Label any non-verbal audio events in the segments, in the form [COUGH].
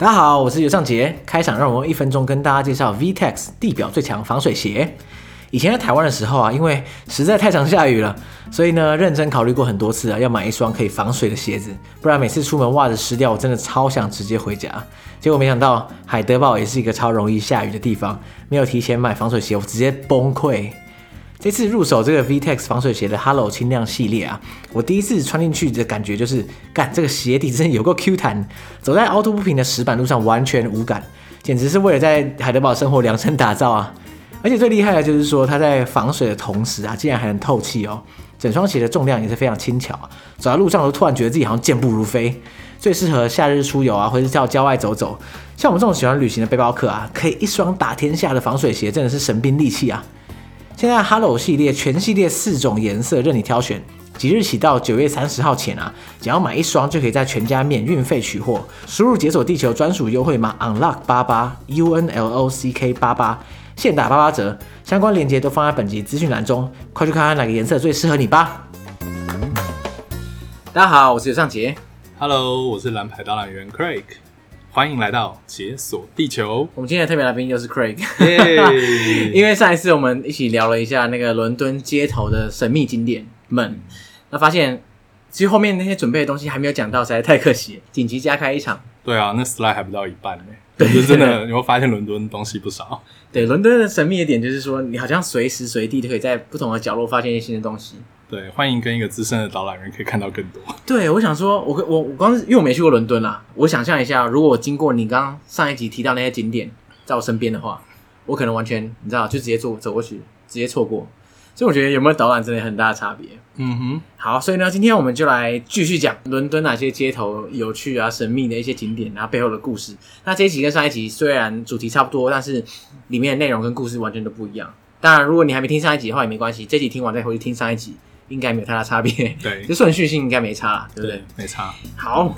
大家好，我是尤尚杰。开场让我用一分钟跟大家介绍 VTEX 地表最强防水鞋。以前在台湾的时候啊，因为实在太常下雨了，所以呢，认真考虑过很多次啊，要买一双可以防水的鞋子。不然每次出门袜子湿掉，我真的超想直接回家。结果没想到海德堡也是一个超容易下雨的地方，没有提前买防水鞋，我直接崩溃。这次入手这个 VTEX 防水鞋的 Hello 轻量系列啊，我第一次穿进去的感觉就是，干这个鞋底真的有够 Q 弹，走在凹凸不平的石板路上完全无感，简直是为了在海德堡生活量身打造啊！而且最厉害的就是说，它在防水的同时啊，竟然还能透气哦，整双鞋的重量也是非常轻巧，啊走在路上都突然觉得自己好像健步如飞，最适合夏日出游啊，或者是到郊外走走。像我们这种喜欢旅行的背包客啊，可以一双打天下的防水鞋，真的是神兵利器啊！现在 Hello 系列全系列四种颜色任你挑选，即日起到九月三十号前啊，只要买一双就可以在全家免运费取货。输入解锁地球专属优惠码 Unlock 八八 U N L O C K 八八，现打八八折。相关链接都放在本集资讯栏中，快去看看哪个颜色最适合你吧。大家好，我是尤尚杰。Hello，我是蓝牌导览员 Craig。欢迎来到解锁地球。我们今天的特别来宾就是 Craig，Yeah [LAUGHS] 因为上一次我们一起聊了一下那个伦敦街头的神秘景点们，那发现其实后面那些准备的东西还没有讲到，实在太可惜，紧急加开一场。对啊，那 slide 还不到一半呢。对，伦敦真的，你会发现伦敦东西不少。对，伦敦的神秘的点就是说，你好像随时随地都可以在不同的角落发现一些新的东西。对，欢迎跟一个资深的导览员可以看到更多。[LAUGHS] 对，我想说，我我我光是因为我没去过伦敦啦，我想象一下，如果我经过你刚刚上一集提到那些景点在我身边的话，我可能完全你知道，就直接坐走过去，直接错过。所以我觉得有没有导览真的很大的差别。嗯哼，好，所以呢，今天我们就来继续讲伦敦哪些街头有趣啊、神秘的一些景点，然后背后的故事。那这一集跟上一集虽然主题差不多，但是里面的内容跟故事完全都不一样。当然，如果你还没听上一集的话也没关系，这集听完再回去听上一集。应该没有太大差别，对，这顺序性应该没差，对不对？对，没差。好，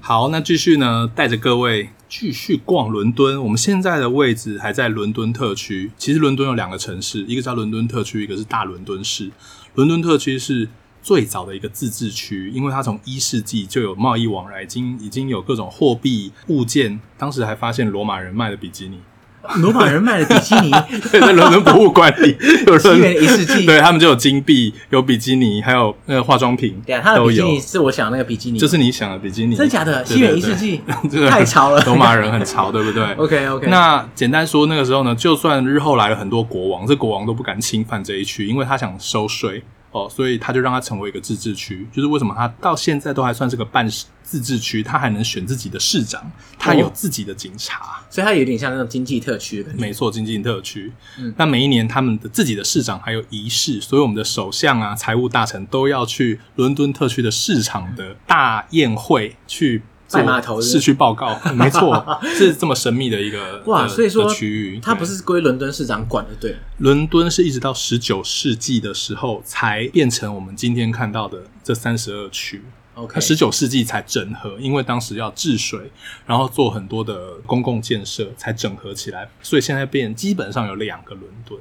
好，那继续呢，带着各位。继续逛伦敦，我们现在的位置还在伦敦特区。其实伦敦有两个城市，一个叫伦敦特区，一个是大伦敦市。伦敦特区是最早的一个自治区，因为它从一世纪就有贸易往来，已经已经有各种货币物件。当时还发现罗马人卖的比基尼。[LAUGHS] 罗马人卖的比基尼，[LAUGHS] 对，在伦敦博物馆里，[LAUGHS] 有西元一世纪，对他们就有金币，有比基尼，还有那个化妆品。对啊，他的比基尼是我想的那个比基尼，就是你想的比基尼，真的假的？西元一世纪太潮了，罗马人很潮，对不对？OK OK。那简单说，那个时候呢，就算日后来了很多国王，这国王都不敢侵犯这一区，因为他想收税。哦，所以他就让他成为一个自治区，就是为什么他到现在都还算是个半自治区，他还能选自己的市长，他有自己的警察，哦、所以他有点像那种经济特区。没错，经济特区。嗯，那每一年他们的自己的市长还有仪式，所以我们的首相啊、财务大臣都要去伦敦特区的市场的大宴会去。拜码头市区报告，[LAUGHS] 没错，是这么神秘的一个 [LAUGHS] 哇，所以说区域，它不是归伦敦市长管的，对。伦敦是一直到十九世纪的时候才变成我们今天看到的这三十二区。OK，十九世纪才整合，因为当时要治水，然后做很多的公共建设，才整合起来，所以现在变基本上有两个伦敦。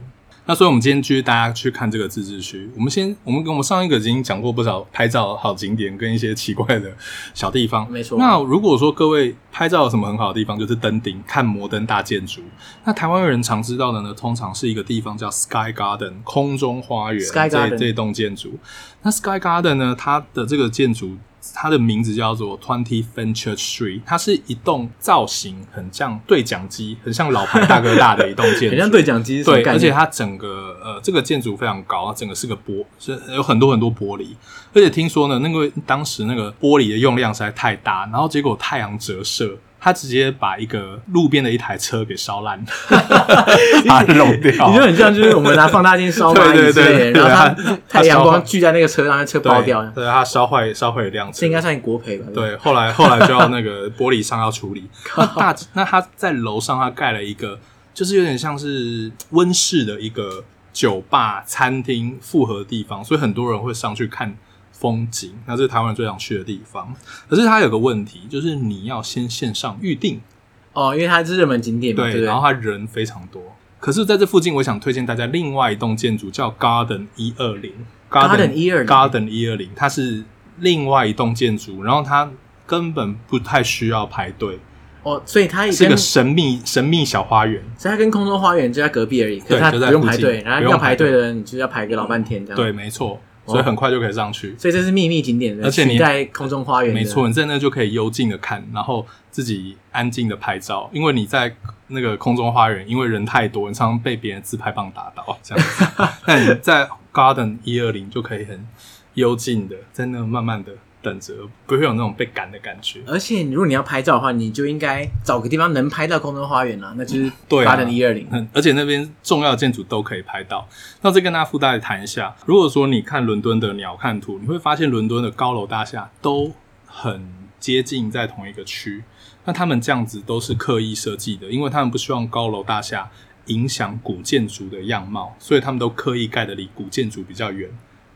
那所以，我们今天继续大家去看这个自治区。我们先，我们跟我们上一个已经讲过不少拍照好景点跟一些奇怪的小地方。没错。那如果说各位拍照有什么很好的地方，就是登顶看摩登大建筑。那台湾人常知道的呢，通常是一个地方叫 Sky Garden 空中花园。Sky Garden 这这栋建筑。那 Sky Garden 呢，它的这个建筑。它的名字叫做 Twenty Fenchurch Street，它是一栋造型很像对讲机，很像老牌大哥大的一栋建筑，[LAUGHS] 很像对讲机。对，而且它整个呃这个建筑非常高，它整个是个玻，是有很多很多玻璃。而且听说呢，那个当时那个玻璃的用量实在太大，然后结果太阳折射。他直接把一个路边的一台车给烧烂，[LAUGHS] 把它弄掉。你就很像，就是我们拿放大镜烧蚂蚁之类的，然后它太阳光聚在那个车上，那车爆掉。对，它烧坏烧坏一辆车，这应该算国赔吧？对，后来 [LAUGHS] 后来就要那个玻璃商要处理。那大那他在楼上，他盖了一个，就是有点像是温室的一个酒吧、餐厅复合的地方，所以很多人会上去看。风景，那这是台湾人最想去的地方。可是它有个问题，就是你要先线上预定哦，因为它是热门景点嘛，对，对对，然后它人非常多。可是在这附近，我想推荐大家另外一栋建筑，叫 Garden 一二零，Garden 一二零，Garden 一二零，它是另外一栋建筑，然后它根本不太需要排队。哦，所以它是个神秘神秘小花园，所以它跟空中花园就在隔壁而已，可是它不用排队，然后要排队的人你就要排个老半天这样。对，没错，所以很快就可以上去。所以这是秘密景点，而且你在空中花园，没错，你在那就可以幽静的看，然后自己安静的拍照，因为你在那个空中花园，因为人太多，你常常被别人自拍棒打到这样子。[LAUGHS] 但你在 Garden 一二零就可以很幽静的在那慢慢的。等着不会有那种被赶的感觉，而且如果你要拍照的话，你就应该找个地方能拍到空中花园啊，那就是 Garden 一二零。[LAUGHS] 而且那边重要的建筑都可以拍到。那再跟大家附带谈一下，如果说你看伦敦的鸟瞰图，你会发现伦敦的高楼大厦都很接近在同一个区。那他们这样子都是刻意设计的，因为他们不希望高楼大厦影响古建筑的样貌，所以他们都刻意盖的离古建筑比较远。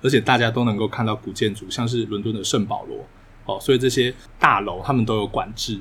而且大家都能够看到古建筑，像是伦敦的圣保罗，哦，所以这些大楼他们都有管制，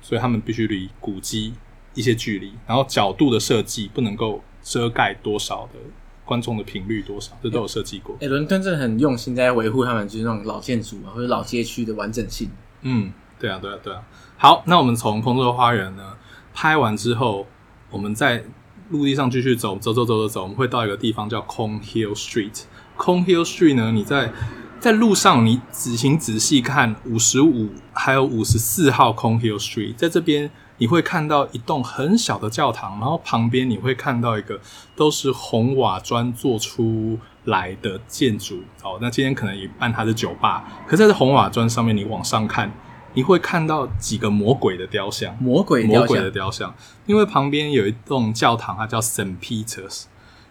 所以他们必须离古迹一些距离，然后角度的设计不能够遮盖多少的观众的频率多少，这都有设计过。诶、欸，伦敦真的很用心在维护他们就是那种老建筑啊，或者老街区的完整性。嗯，对啊，对啊，对啊。好，那我们从空中花园呢拍完之后，我们在陆地上继续走，走走走走走，我们会到一个地方叫 Cornhill Street。Cornhill Street 呢？你在在路上，你仔行仔细看五十五还有五十四号 Cornhill Street，在这边你会看到一栋很小的教堂，然后旁边你会看到一个都是红瓦砖做出来的建筑。哦，那今天可能一半它是酒吧，可是在这红瓦砖上面，你往上看，你会看到几个魔鬼的雕像，魔鬼魔鬼的雕像，因为旁边有一栋教堂，它叫 Saint Peter's。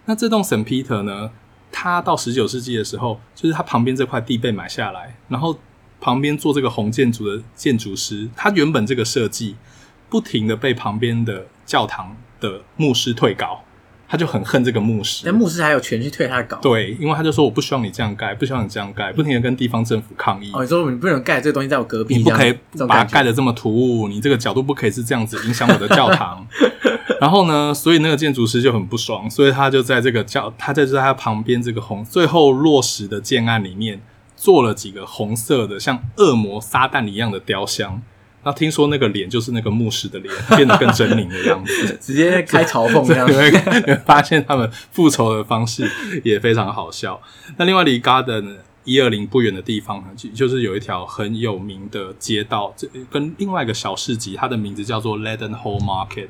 那这栋 Saint Peter 呢？它到十九世纪的时候，就是他旁边这块地被买下来，然后旁边做这个红建筑的建筑师，他原本这个设计不停的被旁边的教堂的牧师退稿，他就很恨这个牧师。但牧师还有权去退他的稿？对，因为他就说我不希望你这样盖，不希望你这样盖，不停的跟地方政府抗议。哦，你说你不能盖这个东西在我隔壁，你不可以把它盖的这么突兀，你这个角度不可以是这样子影响我的教堂。[LAUGHS] 然后呢，所以那个建筑师就很不爽，所以他就在这个叫他在在他旁边这个红最后落实的建案里面做了几个红色的像恶魔撒旦一样的雕像。那听说那个脸就是那个牧师的脸，变得更狰狞的样子，[LAUGHS] 直接开嘲讽这样子。你会你会发现他们复仇的方式也非常好笑。那另外离 Garden 一二零不远的地方呢，就是有一条很有名的街道，这跟另外一个小市集，它的名字叫做 Leadenhall Market。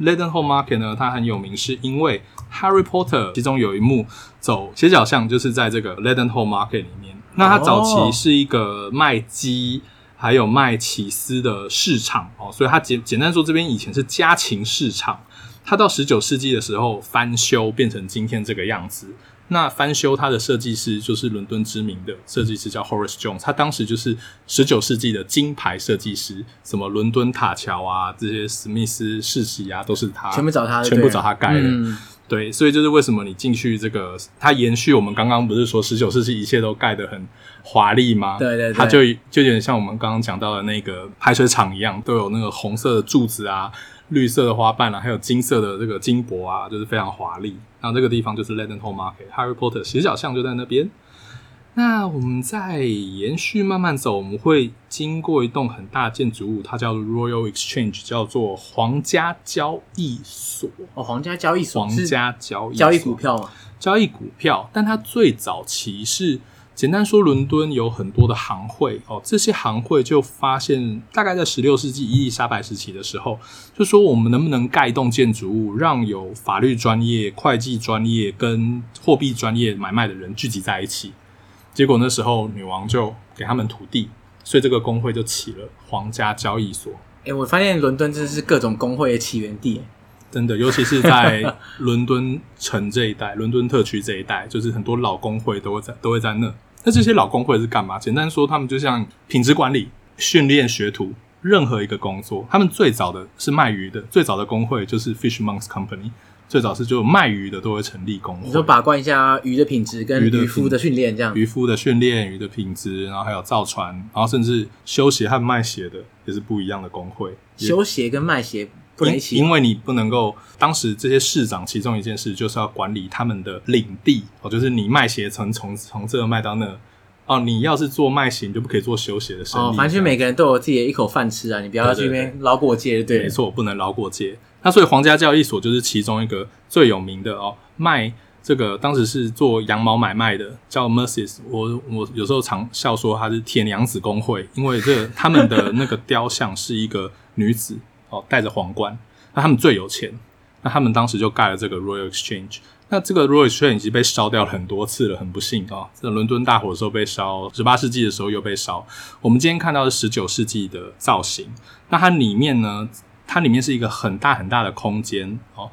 Leadenhall Market 呢，它很有名，是因为 Harry Potter 其中有一幕走斜角巷，就是在这个 Leadenhall Market 里面。那它早期是一个卖鸡还有卖起司的市场哦，所以它简简单说，这边以前是家禽市场。它到十九世纪的时候翻修，变成今天这个样子。那翻修它的设计师就是伦敦知名的设计师，叫 Horace Jones。他当时就是十九世纪的金牌设计师，什么伦敦塔桥啊，这些史密斯世袭啊，都是他全部找他，全部找他盖的。嗯、对，所以就是为什么你进去这个，它延续我们刚刚不是说十九世纪一切都盖得很华丽吗？对对对，它就就有点像我们刚刚讲到的那个排水厂一样，都有那个红色的柱子啊。绿色的花瓣啊，还有金色的这个金箔啊，就是非常华丽。然后这个地方就是 Leadenhall Market，Harry Potter 斜角巷就在那边。那我们再延续慢慢走，我们会经过一栋很大的建筑物，它叫 Royal Exchange，叫做皇家交易所。哦，皇家交易所，皇家交易，交易股票吗？交易股票，但它最早期是。简单说，伦敦有很多的行会哦，这些行会就发现，大概在十六世纪伊丽莎白时期的时候，就说我们能不能盖一栋建筑物，让有法律专业、会计专业跟货币专业买卖的人聚集在一起。结果那时候女王就给他们土地，所以这个工会就起了皇家交易所。哎，我发现伦敦真是各种工会的起源地，[LAUGHS] 真的，尤其是在伦敦城这一带、伦敦特区这一带，就是很多老工会都会在，都会在那。那这些老工会是干嘛？简单说，他们就像品质管理、训练学徒，任何一个工作，他们最早的是卖鱼的，最早的工会就是 Fishmonks Company，最早是就卖鱼的都会成立工会，你说把关一下鱼的品质跟渔夫的训练这样，渔夫的训练、鱼的品质，然后还有造船，然后甚至修鞋和卖鞋的也是不一样的工会。修鞋跟卖鞋不能一起，因为你不能够，当时这些市长其中一件事就是要管理他们的领地哦，就是你卖鞋从从从这卖到那。哦，你要是做卖鞋，你就不可以做修鞋的生意。哦，反正每个人都有自己的一口饭吃啊，你不要去那边捞过界，对，没错，不能捞过界。那所以皇家交易所就是其中一个最有名的哦，卖这个当时是做羊毛买卖的，叫 Mercedes。我我有时候常笑说他是铁娘子工会，因为这他们的那个雕像是一个女子哦，戴着皇冠，那他们最有钱，那他们当时就盖了这个 Royal Exchange。那这个 Royal Exchange 已经被烧掉了很多次了，很不幸啊！在伦敦大火的时候被烧，十八世纪的时候又被烧。我们今天看到的十九世纪的造型，那它里面呢，它里面是一个很大很大的空间哦。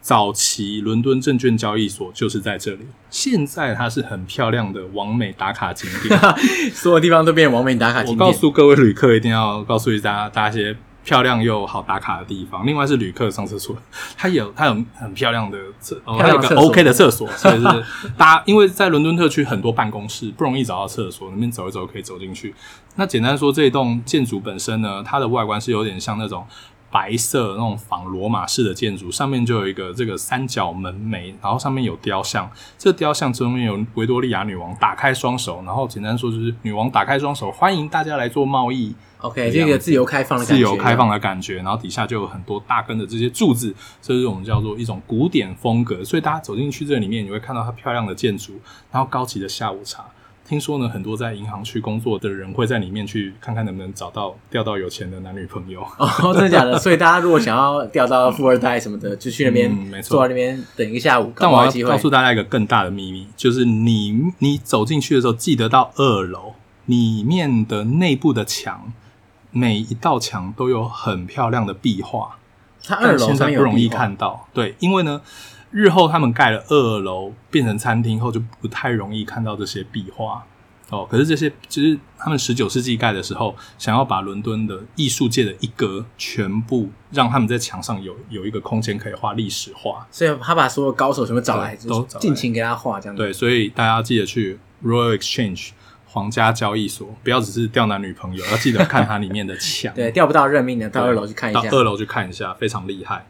早期伦敦证券交易所就是在这里，现在它是很漂亮的完美打卡景点，[LAUGHS] 所有地方都变成网美打卡景点。我告诉各位旅客，一定要告诉大家，大家一些。漂亮又好打卡的地方，另外是旅客上厕所，它有它有很漂亮的厕，它有个 OK 的厕所，所以是大家因为在伦敦特区很多办公室不容易找到厕所，那边走一走可以走进去。那简单说，这一栋建筑本身呢，它的外观是有点像那种白色那种仿罗马式的建筑，上面就有一个这个三角门楣，然后上面有雕像，这雕像中间有维多利亚女王打开双手，然后简单说就是女王打开双手，欢迎大家来做贸易。OK，这个自由开放的感觉，自由开放的感觉，然后底下就有很多大根的这些柱子，这是我们叫做一种古典风格。所以大家走进去这里面，你会看到它漂亮的建筑，然后高级的下午茶。听说呢，很多在银行区工作的人会在里面去看看能不能找到钓到有钱的男女朋友。[LAUGHS] 哦，真的假的？所以大家如果想要钓到富二代什么的，就去那边，嗯，没错，坐在那边等一个下午。但我要告诉大家一个更大的秘密，就是你你走进去的时候，记得到二楼里面的内部的墙。每一道墙都有很漂亮的壁画，它二楼现在不容易看到。对，因为呢，日后他们盖了二楼变成餐厅后，就不太容易看到这些壁画哦。可是这些其实他们十九世纪盖的时候，想要把伦敦的艺术界的一格全部让他们在墙上有有一个空间可以画历史画，所以他把所有高手全部找来，都尽情给他画这样子。对，所以大家要记得去 Royal Exchange。皇家交易所，不要只是钓男女朋友，要记得看它里面的墙。[LAUGHS] 对，钓不到认命的，到二楼去看一下。到二楼去看一下，非常厉害。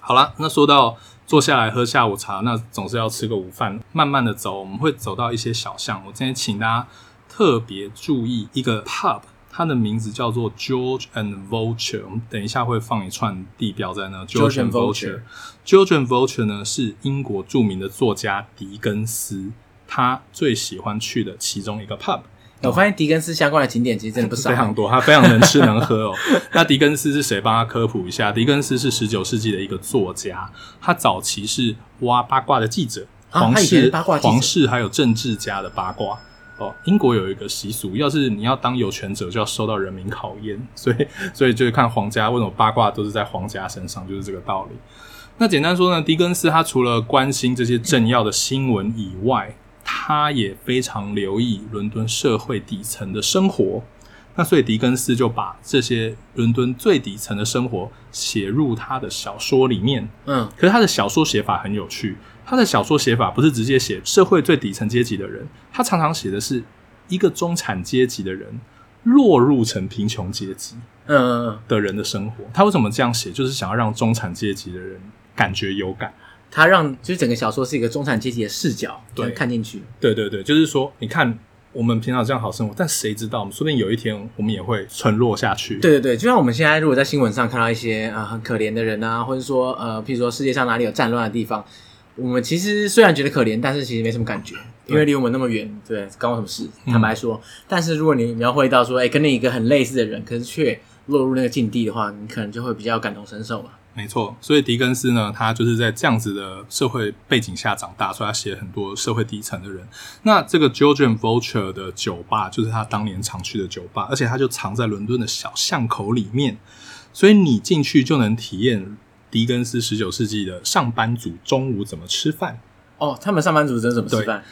好了，那说到坐下来喝下午茶，那总是要吃个午饭。慢慢的走，我们会走到一些小巷。我今天请大家特别注意一个 pub，它的名字叫做 George and Vulture。我们等一下会放一串地标在那。George and Vulture。George and Vulture 呢是英国著名的作家狄更斯。他最喜欢去的其中一个 pub，我发现狄更斯相关的景点其实真的不少，非常多。他非常能吃能喝哦。那狄更斯是谁？帮他科普一下。狄更斯是十九世纪的一个作家，他早期是挖八卦的记者，皇室、啊、八卦皇室还有政治家的八卦哦。英国有一个习俗，要是你要当有权者，就要受到人民考验，[LAUGHS] 所以所以就是看皇家为什么八卦都是在皇家身上，就是这个道理。那简单说呢，狄更斯他除了关心这些政要的新闻以外，他也非常留意伦敦社会底层的生活，那所以狄更斯就把这些伦敦最底层的生活写入他的小说里面。嗯，可是他的小说写法很有趣，他的小说写法不是直接写社会最底层阶级的人，他常常写的是一个中产阶级的人落入成贫穷阶级，嗯的人的生活。他为什么这样写？就是想要让中产阶级的人感觉有感。他让就是整个小说是一个中产阶级的视角，对，看进去。对对对，就是说，你看我们平常这样好生活，但谁知道，我们说不定有一天我们也会沉落下去。对对对，就像我们现在如果在新闻上看到一些啊、呃、很可怜的人啊，或者说呃，譬如说世界上哪里有战乱的地方，我们其实虽然觉得可怜，但是其实没什么感觉，因为离我们那么远，对，关我什么事？坦白说，嗯、但是如果你描绘到说，哎，跟那一个很类似的人，可是却落入那个境地的话，你可能就会比较感同身受嘛。没错，所以狄更斯呢，他就是在这样子的社会背景下长大，所以他写很多社会底层的人。那这个 George and Vulture 的酒吧，就是他当年常去的酒吧，而且他就藏在伦敦的小巷口里面，所以你进去就能体验狄更斯十九世纪的上班族中午怎么吃饭。哦，他们上班族真的怎么吃饭？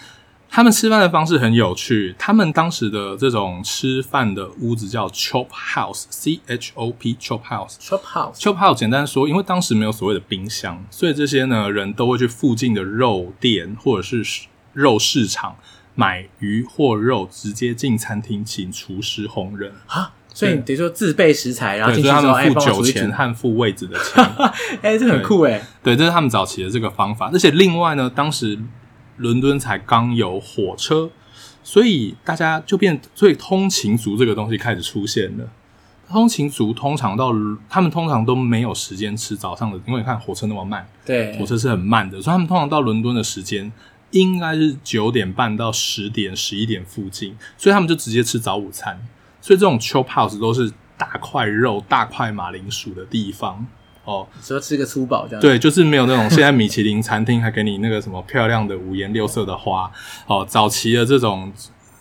他们吃饭的方式很有趣，他们当时的这种吃饭的屋子叫 chop house，C H O P chop house，chop house，chop house。简单说，因为当时没有所谓的冰箱，所以这些呢人都会去附近的肉店或者是肉市场买鱼或肉，直接进餐厅请厨师烹饪啊。所以等于说自备食材，然后进去他们付酒钱和付位置的钱。[LAUGHS] 哎、欸，这很酷哎。对，这是他们早期的这个方法。而且另外呢，当时。伦敦才刚有火车，所以大家就变，所以通勤族这个东西开始出现了。通勤族通常到他们通常都没有时间吃早上的，因为你看火车那么慢，对，火车是很慢的，所以他们通常到伦敦的时间应该是九点半到十点、十一点附近，所以他们就直接吃早午餐。所以这种 chop house 都是大块肉、大块马铃薯的地方。哦，只要吃个粗饱这样。对，就是没有那种现在米其林餐厅还给你那个什么漂亮的五颜六色的花。哦，早期的这种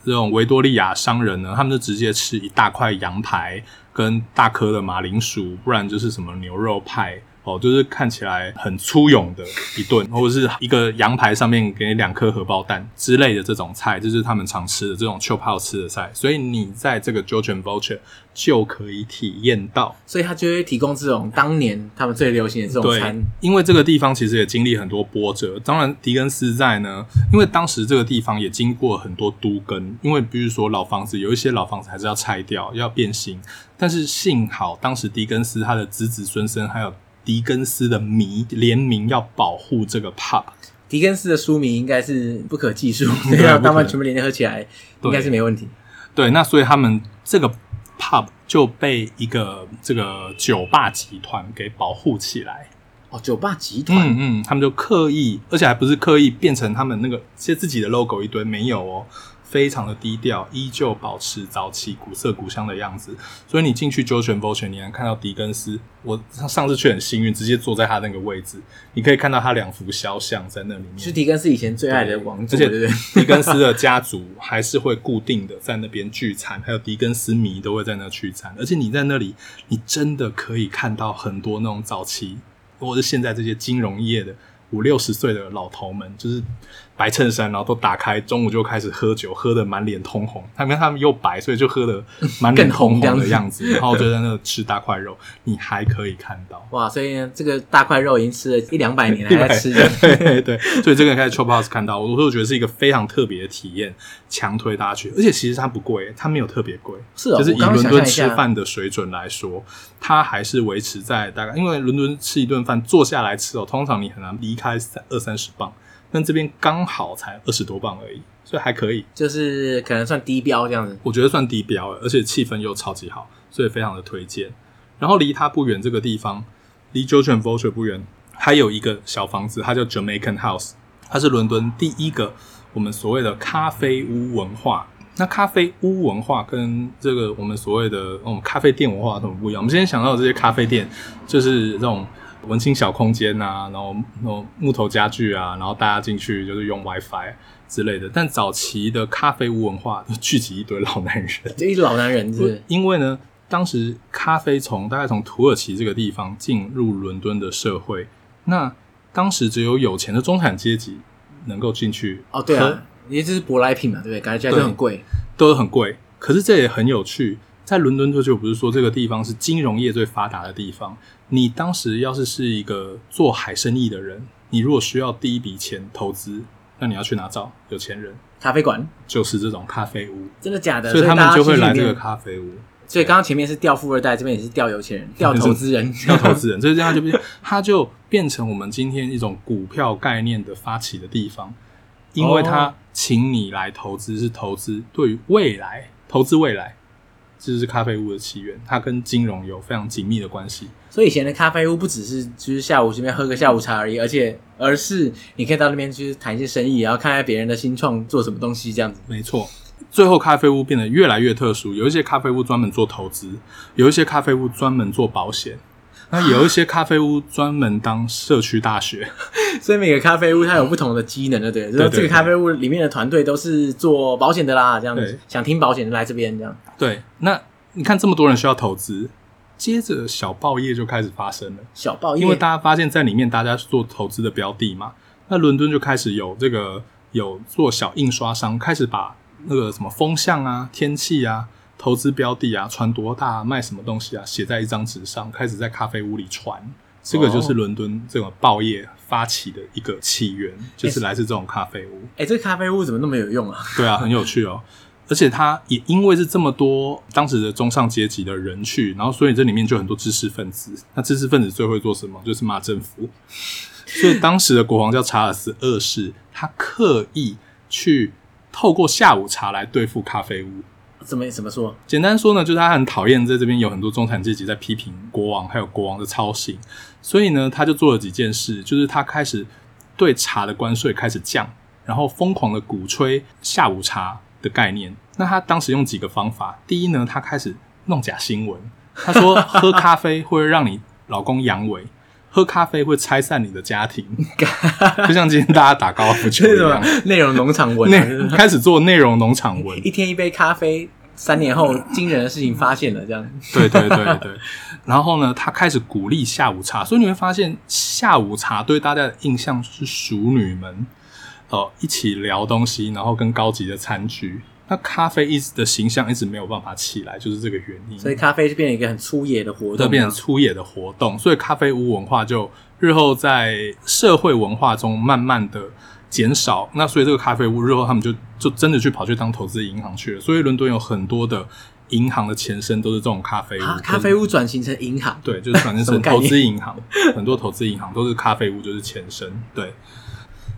这种维多利亚商人呢，他们就直接吃一大块羊排跟大颗的马铃薯，不然就是什么牛肉派。哦，就是看起来很粗勇的一顿，或者是一个羊排上面给你两颗荷包蛋之类的这种菜，就是他们常吃的这种 house 吃的菜。所以你在这个 George and Vulture 就可以体验到，所以他就会提供这种当年他们最流行的这种餐。对，因为这个地方其实也经历很多波折。当然，狄更斯在呢，因为当时这个地方也经过很多都跟，因为比如说老房子有一些老房子还是要拆掉，要变形。但是幸好当时狄更斯他的子子孙孙还有。狄更斯的迷联名要保护这个 pub，狄更斯的书迷应该是不可计数，[LAUGHS] 对啊，他们全部连合起来应该是没问题。对，那所以他们这个 pub 就被一个这个酒吧集团给保护起来。哦，酒吧集团，嗯嗯，他们就刻意，而且还不是刻意变成他们那个其实自己的 logo 一堆，没有哦。非常的低调，依旧保持早期古色古香的样子。所以你进去 George and Vulture，你能看到狄更斯。我上次去很幸运，直接坐在他那个位置，你可以看到他两幅肖像在那里面。是狄更斯以前最爱的王子，而且狄更斯的家族还是会固定的在那边聚餐，还有狄更斯迷都会在那聚餐。而且你在那里，你真的可以看到很多那种早期或者是现在这些金融业的五六十岁的老头们，就是。白衬衫，然后都打开，中午就开始喝酒，喝得满脸通红。他们他们又白，所以就喝得满脸通红的样子。然后就在那吃大块肉，你还可以看到。哇，所以呢，这个大块肉已经吃了一两百年了，还在吃着。对对对，所以这个开始 Chop House 看到，我我觉得是一个非常特别的体验，强推大家去。而且其实它不贵，它没有特别贵，是哦。就是以伦敦吃饭的水准来说，它还是维持在大概，因为伦敦吃一顿饭坐下来吃哦，通常你很难离开三二三十磅。但这边刚好才二十多磅而已，所以还可以，就是可能算低标这样子。我觉得算低标了，而且气氛又超级好，所以非常的推荐。然后离它不远这个地方，离 and Vulture 不远，还有一个小房子，它叫 Jamaican House，它是伦敦第一个我们所谓的咖啡屋文化。那咖啡屋文化跟这个我们所谓的嗯咖啡店文化都很不一样。我们今天想到的这些咖啡店，就是这种。文青小空间啊，然后那种木头家具啊，然后大家进去就是用 WiFi 之类的。但早期的咖啡屋文化都聚集一堆老男人，这 [LAUGHS] 一老男人是，是因为呢，当时咖啡从大概从土耳其这个地方进入伦敦的社会，那当时只有有钱的中产阶级能够进去。哦，对啊，因为这是舶来品嘛，对不对？感觉起来都很贵，都很贵。可是这也很有趣。在伦敦，就不是说这个地方是金融业最发达的地方。你当时要是是一个做海生意的人，你如果需要第一笔钱投资，那你要去哪找？有钱人？咖啡馆？就是这种咖啡屋。真的假的？所以他们就会来这个咖啡屋。所以刚刚前面是钓富二代，这边也是钓有钱人、[LAUGHS] 钓投资人、钓投资人。[LAUGHS] 所以这样就变，它就变成我们今天一种股票概念的发起的地方，因为他请你来投资，是投资对于未来，投资未来。这就是咖啡屋的起源，它跟金融有非常紧密的关系。所以以前的咖啡屋不只是就是下午随便喝个下午茶而已，而且而是你可以到那边去谈一些生意，然后看看别人的新创做什么东西这样子。没错，最后咖啡屋变得越来越特殊，有一些咖啡屋专门做投资，有一些咖啡屋专门做保险。那有一些咖啡屋专门当社区大学，[LAUGHS] 所以每个咖啡屋它有不同的机能的，对，就是这个咖啡屋里面的团队都是做保险的啦，这样子，想听保险就来这边这样。对，那你看这么多人需要投资，接着小报业就开始发生了。小报业，因为大家发现在里面大家是做投资的标的嘛，那伦敦就开始有这个。有做小印刷商，开始把那个什么风向啊、天气啊、投资标的啊、传多大、卖什么东西啊，写在一张纸上，开始在咖啡屋里传。这个就是伦敦这种报业发起的一个起源，就是来自这种咖啡屋。哎，这个咖啡屋怎么那么有用啊？[LAUGHS] 对啊，很有趣哦。而且它也因为是这么多当时的中上阶级的人去，然后所以这里面就很多知识分子。那知识分子最会做什么？就是骂政府。所以当时的国王叫查尔斯二世，他刻意去透过下午茶来对付咖啡屋。怎么怎么说？简单说呢，就是他很讨厌在这边有很多中产阶级在批评国王，还有国王的操行。所以呢，他就做了几件事，就是他开始对茶的关税开始降，然后疯狂的鼓吹下午茶的概念。那他当时用几个方法？第一呢，他开始弄假新闻，他说喝咖啡会让你老公阳痿。喝咖啡会拆散你的家庭，[LAUGHS] 就像今天大家打高尔夫球一样。内容农场文，开始做内容农场文。一天一杯咖啡，三年后惊人的事情发现了，这样。对对对对。然后呢，他开始鼓励下午茶，所以你会发现下午茶对大家的印象是熟女们，呃，一起聊东西，然后跟高级的餐具。那咖啡一直的形象一直没有办法起来，就是这个原因。所以咖啡就变成一个很粗野的活动，就变成粗野的活动。所以咖啡屋文化就日后在社会文化中慢慢的减少。那所以这个咖啡屋日后他们就就真的去跑去当投资银行去了。所以伦敦有很多的银行的前身都是这种咖啡屋。啊、咖啡屋转型成银行，对，就是转型成投资银行。很多投资银行都是咖啡屋，就是前身，对。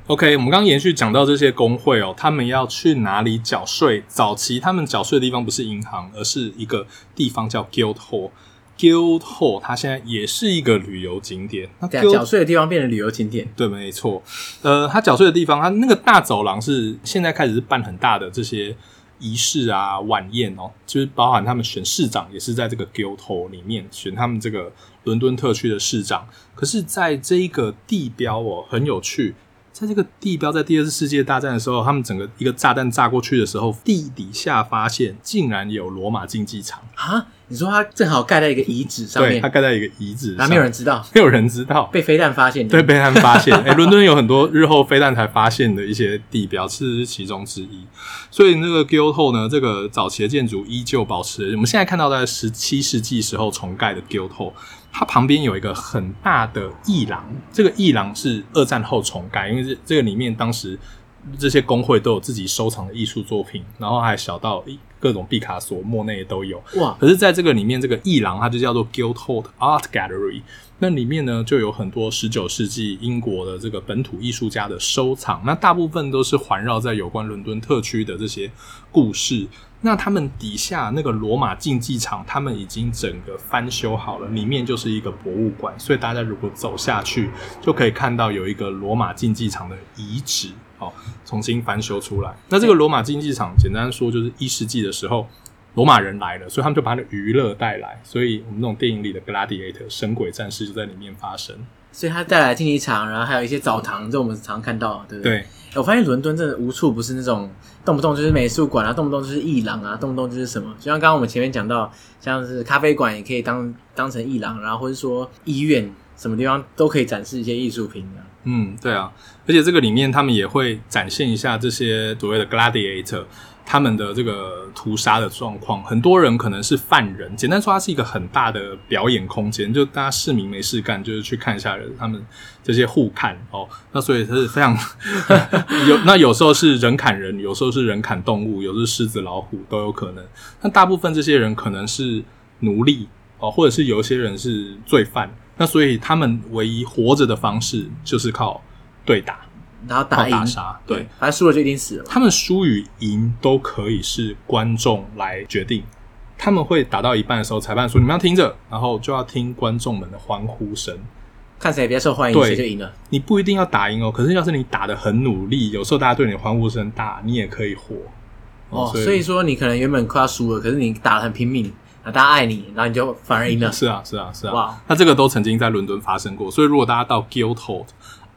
OK，我们刚刚延续讲到这些工会哦，他们要去哪里缴税？早期他们缴税的地方不是银行，而是一个地方叫 Guildhall。Guildhall 它现在也是一个旅游景点。那缴税的地方变成旅游景点？对，没错。呃，它缴税的地方，它那个大走廊是现在开始是办很大的这些仪式啊、晚宴哦，就是包含他们选市长也是在这个 Guildhall 里面选他们这个伦敦特区的市长。可是，在这一个地标哦，很有趣。在这个地标在第二次世界大战的时候，他们整个一个炸弹炸过去的时候，地底下发现竟然有罗马竞技场啊！你说它正好盖在一个遗址上面，对，它盖在一个遗址上，那没有人知道，没有人知道，被飞弹发现，对，被飞弹发现。[LAUGHS] 哎、欸，伦敦有很多日后飞弹才发现的一些地标，这是其中之一。所以那个 Guildhall 呢，这个早期的建筑依旧保持。我们现在看到在十七世纪时候重盖的 Guildhall。它旁边有一个很大的艺廊，这个艺廊是二战后重盖，因为这这个里面当时这些工会都有自己收藏的艺术作品，然后还小到各种毕卡索、莫内都有。哇！可是在这个里面，这个艺廊它就叫做 Guildhall Art Gallery，那里面呢就有很多十九世纪英国的这个本土艺术家的收藏，那大部分都是环绕在有关伦敦特区的这些故事。那他们底下那个罗马竞技场，他们已经整个翻修好了，里面就是一个博物馆，所以大家如果走下去，就可以看到有一个罗马竞技场的遗址，哦，重新翻修出来。那这个罗马竞技场，简单说就是一世纪的时候，罗马人来了，所以他们就把他的娱乐带来，所以我们那种电影里的 Gladiator 神鬼战士就在里面发生。所以他带来竞技场，然后还有一些澡堂，这我们常看到，对不对？对。我发现伦敦真的无处不是那种动不动就是美术馆啊，动不动就是艺廊啊，动不动就是什么。就像刚刚我们前面讲到，像是咖啡馆也可以当当成艺廊，然后或者说医院什么地方都可以展示一些艺术品的。嗯，对啊，而且这个里面他们也会展现一下这些所谓的 gladiator。他们的这个屠杀的状况，很多人可能是犯人。简单说，它是一个很大的表演空间，就大家市民没事干，就是去看一下人，他们这些互看哦。那所以它是非常 [LAUGHS] 有，那有时候是人砍人，有时候是人砍动物，有时候是狮子老虎都有可能。那大部分这些人可能是奴隶哦，或者是有一些人是罪犯。那所以他们唯一活着的方式就是靠对打。然后打赢，对，反正输了就一定死了。他们输与赢都可以是观众来决定。他们会打到一半的时候，裁判说：“你们要听着。”然后就要听观众们的欢呼声，看谁比较受欢迎，谁就赢了。你不一定要打赢哦，可是要是你打的很努力，有时候大家对你的欢呼声大，你也可以活。哦，所以，说你可能原本快要输了，可是你打的很拼命，大家爱你，然后你就反而赢了。是啊，是啊，是啊。哇，那这个都曾经在伦敦发生过。所以如果大家到 Guildhall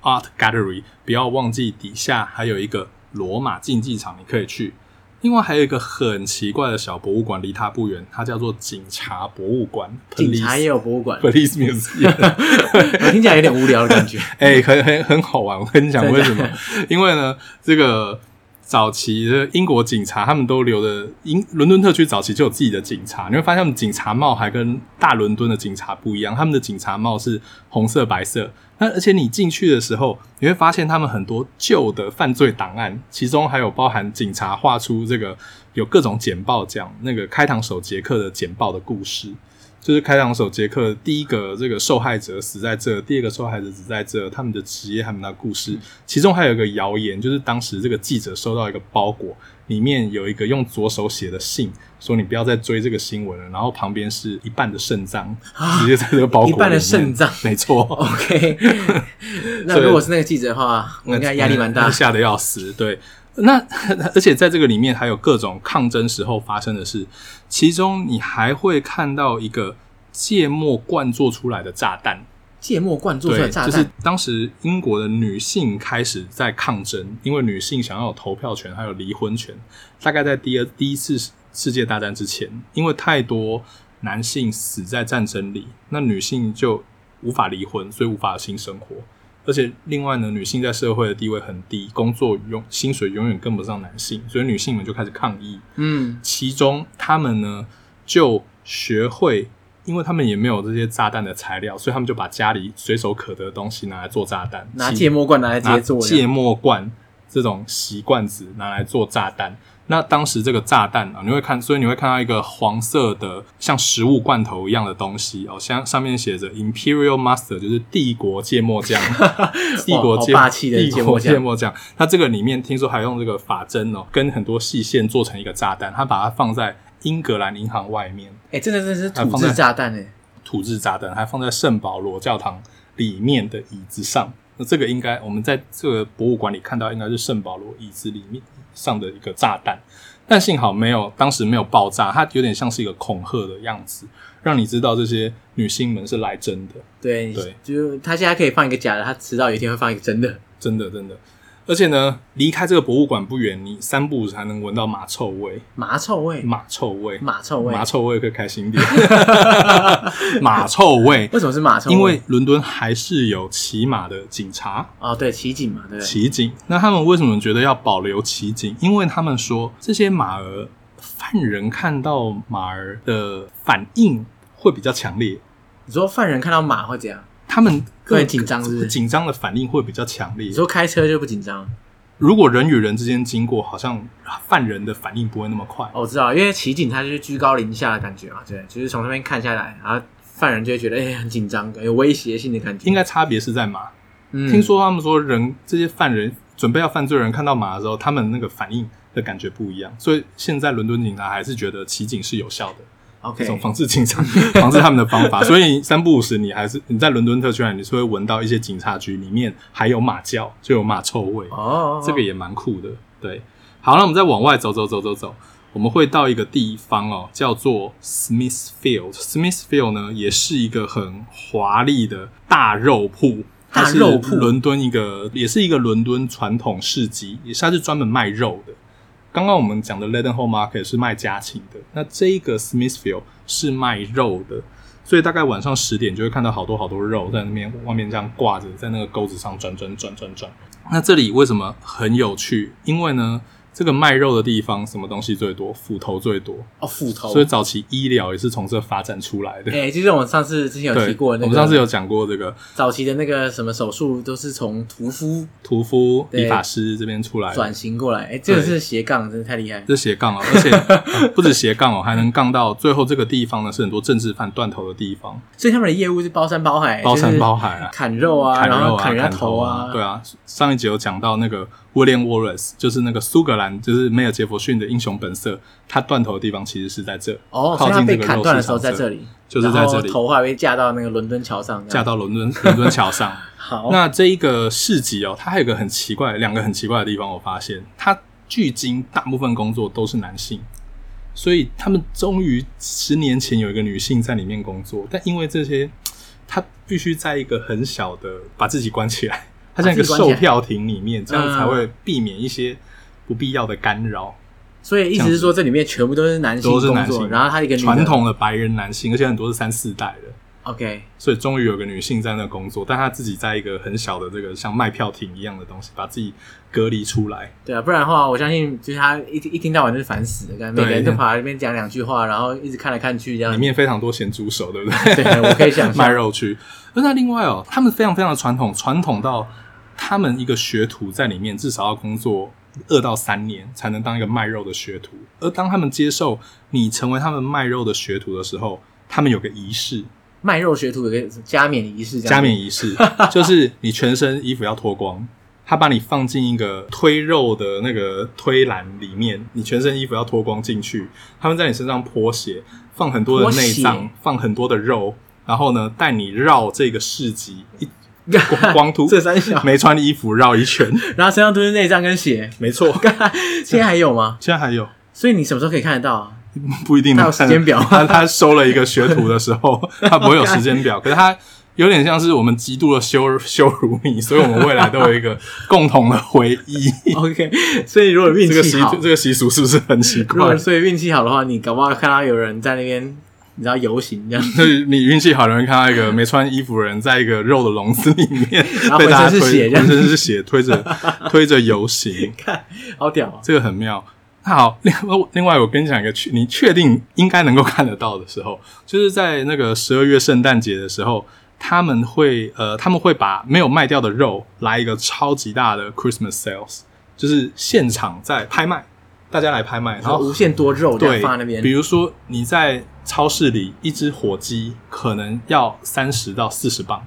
Art Gallery，不要忘记底下还有一个罗马竞技场，你可以去。另外还有一个很奇怪的小博物馆，离它不远，它叫做警察博物馆。警察也有博物馆，Police Museum，[LAUGHS] 我听起来有点无聊的感觉。[LAUGHS] 哎、欸，很很很好玩。我跟你讲为什么？[LAUGHS] 因为呢，这个。早期的英国警察，他们都留的英伦敦特区早期就有自己的警察，你会发现他们警察帽还跟大伦敦的警察不一样，他们的警察帽是红色白色。那而且你进去的时候，你会发现他们很多旧的犯罪档案，其中还有包含警察画出这个有各种简报讲那个开膛手杰克的简报的故事。就是开膛手杰克第一个这个受害者死在这，第二个受害者死在这，他们的职业，他们的故事，其中还有一个谣言，就是当时这个记者收到一个包裹，里面有一个用左手写的信，说你不要再追这个新闻了，然后旁边是一半的肾脏，直接在这个包裹里面，一半的肾脏，没错。[LAUGHS] OK，[LAUGHS] 那如果是那个记者的话，我应该压力蛮大，[LAUGHS] 吓得要死，对。那 [LAUGHS] 而且在这个里面还有各种抗争时候发生的事，其中你还会看到一个芥末灌做出来的炸弹。芥末罐做出来的炸弹，就是当时英国的女性开始在抗争，因为女性想要有投票权，还有离婚权。大概在第二第一次世界大战之前，因为太多男性死在战争里，那女性就无法离婚，所以无法有新生活。而且另外呢，女性在社会的地位很低，工作永薪水永远跟不上男性，所以女性们就开始抗议。嗯，其中她们呢就学会，因为她们也没有这些炸弹的材料，所以她们就把家里随手可得的东西拿来做炸弹，拿芥末罐拿来直接做芥末罐这种习罐子拿来做炸弹。那当时这个炸弹啊，你会看，所以你会看到一个黄色的像食物罐头一样的东西哦，像上面写着 Imperial Master，就是帝国芥末酱，[LAUGHS] 帝国芥霸气的芥末芥末酱。它这个里面听说还用这个法针哦，跟很多细线做成一个炸弹，它把它放在英格兰银行外面。哎、欸，真的真的是土制炸弹哎，土制炸弹还放在圣保罗教堂里面的椅子上。那这个应该我们在这个博物馆里看到，应该是圣保罗椅子里面上的一个炸弹，但幸好没有，当时没有爆炸，它有点像是一个恐吓的样子，让你知道这些女星们是来真的。对对，就他现在可以放一个假的，他迟早有一天会放一个真的，真的真的。而且呢，离开这个博物馆不远，你三步才能闻到马臭味。马臭味，马臭味，马臭味，马臭味可以开心点。[LAUGHS] 马臭味，为什么是马臭味？因为伦敦还是有骑马的警察。哦，对，骑警嘛，对。骑警，那他们为什么觉得要保留骑警？因为他们说这些马儿，犯人看到马儿的反应会比较强烈。你说犯人看到马会怎样？他们更紧张，是紧张的反应会比较强烈。你说开车就不紧张？如果人与人之间经过，好像犯人的反应不会那么快。哦，我知道，因为骑警他就是居高临下的感觉嘛，对，就是从那边看下来，然后犯人就会觉得哎、欸、很紧张，有威胁性的感觉。应该差别是在马。嗯，听说他们说人这些犯人准备要犯罪的人看到马的时候，他们那个反应的感觉不一样。所以现在伦敦警察还是觉得骑警是有效的。OK，这种防治警察、[LAUGHS] 防治他们的方法，[LAUGHS] 所以三不五时，你还是你在伦敦特区，你是会闻到一些警察局里面还有马叫，就有马臭味哦，oh, oh. 这个也蛮酷的。对，好，那我们再往外走走走走走，我们会到一个地方哦，叫做 Smithfield。Smithfield 呢，也是一个很华丽的大肉铺，大肉铺，伦敦一个，也是一个伦敦传统市集，也是它是专门卖肉的。刚刚我们讲的 Leaden Hole Market 是卖家禽的，那这一个 Smithfield 是卖肉的，所以大概晚上十点就会看到好多好多肉在那边外面这样挂着，在那个钩子上转转转转转。那这里为什么很有趣？因为呢，这个卖肉的地方，什么东西最多？斧头最多哦，斧头。所以早期医疗也是从这发展出来的。哎、欸，其实我们上次之前有提过、那个，我们上次有讲过这个早期的那个什么手术都是从屠夫、屠夫、理发师这边出来转型过来。哎、欸，这个是斜杠，真的太厉害。这是斜杠哦，[LAUGHS] 而且、呃、不止斜杠哦，还能杠到最后这个地方呢，是很多政治犯断头的地方。所以他们的业务是包山包海，包山包海啊，砍肉啊，砍肉啊，然后砍人头啊，对啊。上一集有讲到那个。William Wallace 就是那个苏格兰，就是梅尔杰佛逊的英雄本色。他断头的地方其实是在这，哦，靠近这个砍断的时候在这里，就是在这里。头还被架到那个伦敦桥上，架到伦敦伦敦桥上。[LAUGHS] 好，那这一个市集哦，它还有个很奇怪，两个很奇怪的地方。我发现，它距今大部分工作都是男性，所以他们终于十年前有一个女性在里面工作，但因为这些，她必须在一个很小的把自己关起来。它像一个售票亭里面，这样才会避免一些不必要的干扰。所以意思是说，这里面全部都是男性，都是男性，然后他一个传统的白人男性，而且很多是三四代的。OK，所以终于有个女性在那工作，但她自己在一个很小的这个像卖票亭一样的东西，把自己隔离出来。对啊，不然的话，我相信就是她一一听到晚就是烦死的，每个人就跑来那边讲两句话，然后一直看来看去这样。里面非常多咸猪手，对不对？对，我可以想象 [LAUGHS] 卖肉区。那另外哦，他们非常非常的传统，传统到他们一个学徒在里面至少要工作二到三年才能当一个卖肉的学徒。而当他们接受你成为他们卖肉的学徒的时候，他们有个仪式。卖肉学徒有个加冕仪式，加冕仪式就是你全身衣服要脱光，他把你放进一个推肉的那个推篮里面，你全身衣服要脱光进去，他们在你身上泼血，放很多的内脏，放很多的肉，然后呢带你绕这个市集，一光光秃，这三小没穿衣服绕一圈，[LAUGHS] 然后身上都是内脏跟血，没错。[LAUGHS] 现在还有吗？现在还有，所以你什么时候可以看得到啊？不一定有时间表。他他收了一个学徒的时候，[LAUGHS] 他不会有时间表。可是他有点像是我们极度的羞羞辱你，所以我们未来都有一个共同的回忆。OK，所以如果运气好，这个习俗是不是很奇怪？所以运气好的话，你搞不好看到有人在那边，你知道游行这样。[LAUGHS] 就是你运气好容易看到一个 [LAUGHS] 没穿衣服的人，在一个肉的笼子里面，[LAUGHS] 被大家推，浑身是血，推着推着游行，看好屌啊！这个很妙。那好，另外另外，我跟你讲一个确你确定应该能够看得到的时候，就是在那个十二月圣诞节的时候，他们会呃他们会把没有卖掉的肉来一个超级大的 Christmas sales，就是现场在拍卖，大家来拍卖，然后无限多肉对放在那边。比如说你在超市里一只火鸡可能要三十到四十磅，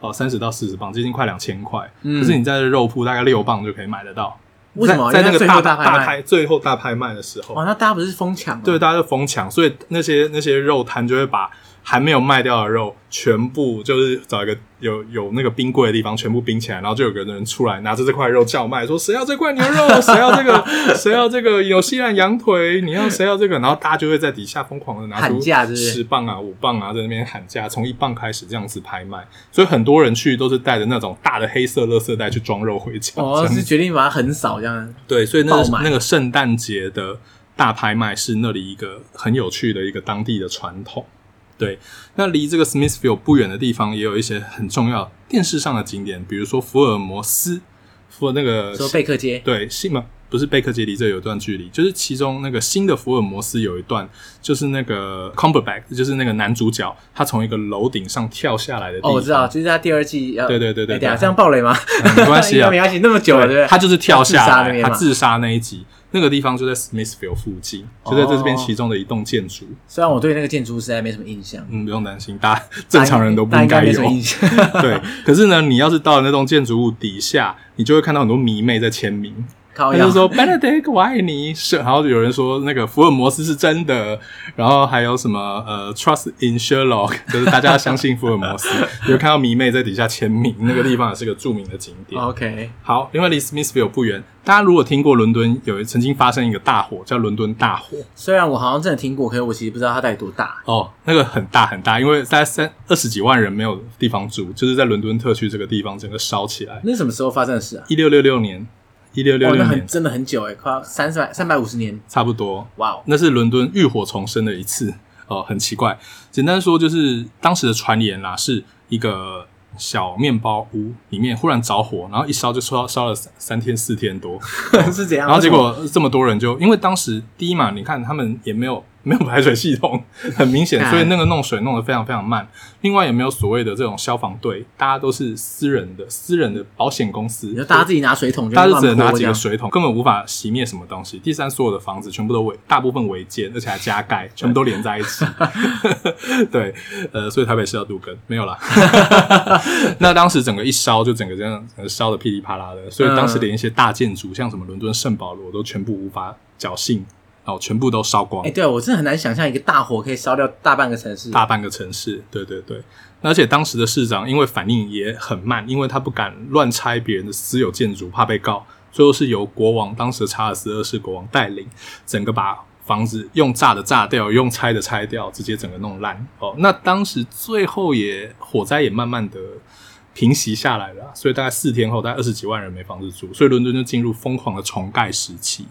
哦，三十到四十磅，接近快两千块，嗯，可是你在这肉铺大概六磅就可以买得到。为什么在，在那个大大拍大拍最后大拍卖的时候？哇，那大家不是疯抢？对，大家就疯抢，所以那些那些肉摊就会把还没有卖掉的肉全部就是找一个有有那个冰柜的地方，全部冰起来，然后就有个人出来拿着这块肉叫卖，说谁要这块牛肉，谁要这个，[LAUGHS] 谁要这个纽西兰羊腿，你要谁要这个，然后大家就会在底下疯狂的拿出十磅啊、五磅啊，在那边喊价，从一磅开始这样子拍卖，所以很多人去都是带着那种大的黑色垃圾袋去装肉回家。哦，是决定把它横扫这样。对，所以那个那个圣诞节的大拍卖是那里一个很有趣的一个当地的传统。对，那离这个 Smithfield 不远的地方也有一些很重要电视上的景点，比如说福尔摩斯，福尔那个说贝克街，对，是吗？不是贝克街，离这有一段距离，就是其中那个新的福尔摩斯有一段，就是那个 Cumberbatch，就是那个男主角，他从一个楼顶上跳下来的地方。哦，我知道，就是他第二季要。对对对对，这样暴雷吗？嗯、没关系啊，[LAUGHS] 没关系，那么久了，对不对？他就是跳下来，他自杀那一集。那个地方就在 Smithfield 附近，就在这边其中的一栋建筑。虽然我对那个建筑实在没什么印象，嗯，不用担心，大家正常人都不应该有印象。[LAUGHS] 对，可是呢，你要是到了那栋建筑物底下，你就会看到很多迷妹在签名。他就说 Benedict 我爱你，是，然后有人说那个福尔摩斯是真的，然后还有什么呃 Trust in Sherlock，[LAUGHS] 就是大家相信福尔摩斯，有看到迷妹在底下签名，那个地方也是个著名的景点。OK，好，另外离 Smithfield 不远，大家如果听过伦敦有曾经发生一个大火，叫伦敦大火，虽然我好像真的听过，可是我其实不知道它到底多大。哦，那个很大很大，因为大概三二十几万人没有地方住，就是在伦敦特区这个地方整个烧起来。那什么时候发生的事啊？一六六六年。一六六六年，真的很久哎，快要三百三百五十年，差不多。哇哦，那是伦敦浴火重生的一次哦，很奇怪。简单说，就是当时的传言啦，是一个小面包屋里面忽然着火，然后一烧就烧烧了三三天四天多，[LAUGHS] 是这样。然后结果这么多人就因为当时第一嘛，你看他们也没有。没有排水系统，很明显，所以那个弄水弄得非常非常慢。另外也没有所谓的这种消防队，大家都是私人的私人的保险公司，大家自己拿水桶就，大家就只能拿几个水桶，根本无法熄灭什么东西。第三，所有的房子全部都违，大部分违建，而且还加盖，全部都连在一起。[LAUGHS] 对，呃，所以台北市要杜根没有啦。[LAUGHS] 那当时整个一烧，就整个这样烧的噼里啪啦的，所以当时连一些大建筑，像什么伦敦圣保罗，都全部无法侥幸。哦，全部都烧光！哎、欸，对，我真的很难想象一个大火可以烧掉大半个城市。大半个城市，对对对。而且当时的市长因为反应也很慢，因为他不敢乱拆别人的私有建筑，怕被告。最后是由国王，当时的查尔斯二世国王带领，整个把房子用炸的炸掉，用拆的拆掉，直接整个弄烂。哦，那当时最后也火灾也慢慢的平息下来了，所以大概四天后，大概二十几万人没房子住，所以伦敦就进入疯狂的重盖时期。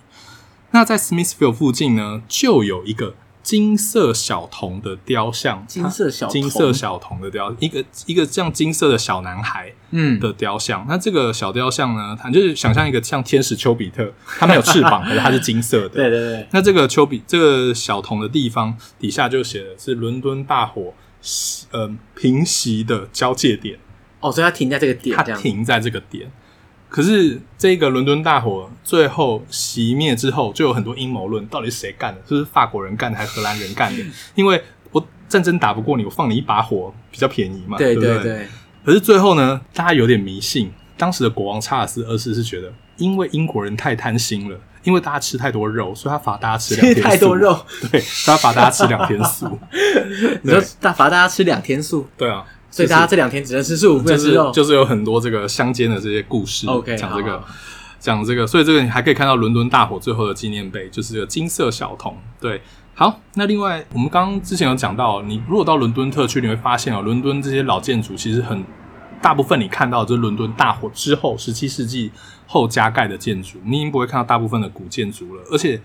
那在 Smithfield 附近呢，就有一个。金色小童的雕像，金色小金色小童的雕，一个一个像金色的小男孩，嗯的雕像。嗯、那这个小雕像呢，它就是想象一个像天使丘比特，它没有翅膀，可是它是金色的。[LAUGHS] 对对对。那这个丘比这个小童的地方底下就写的是伦敦大火，呃，平息的交界点。哦，所以它停在这个点，它停在这个点。可是这个伦敦大火最后熄灭之后，就有很多阴谋论，到底是谁干的？是不是法国人干的，还是荷兰人干的？[LAUGHS] 因为我战争打不过你，我放你一把火比较便宜嘛，对，对不对。可是最后呢，大家有点迷信。当时的国王查尔斯二世是觉得，因为英国人太贪心了，因为大家吃太多肉，所以他罚大家吃两天素。太多肉，对，他罚大家吃两天素。[LAUGHS] 你说大罚大家吃两天素？对啊。所以大家这两天只能吃素，不能吃肉，就是有很多这个乡间的这些故事，OK，讲这个，讲这个，所以这个你还可以看到伦敦大火最后的纪念碑，就是这个金色小童。对，好，那另外我们刚刚之前有讲到，你如果到伦敦特区，你会发现哦，伦敦这些老建筑其实很大部分你看到就是伦敦大火之后十七世纪后加盖的建筑，你已经不会看到大部分的古建筑了，而且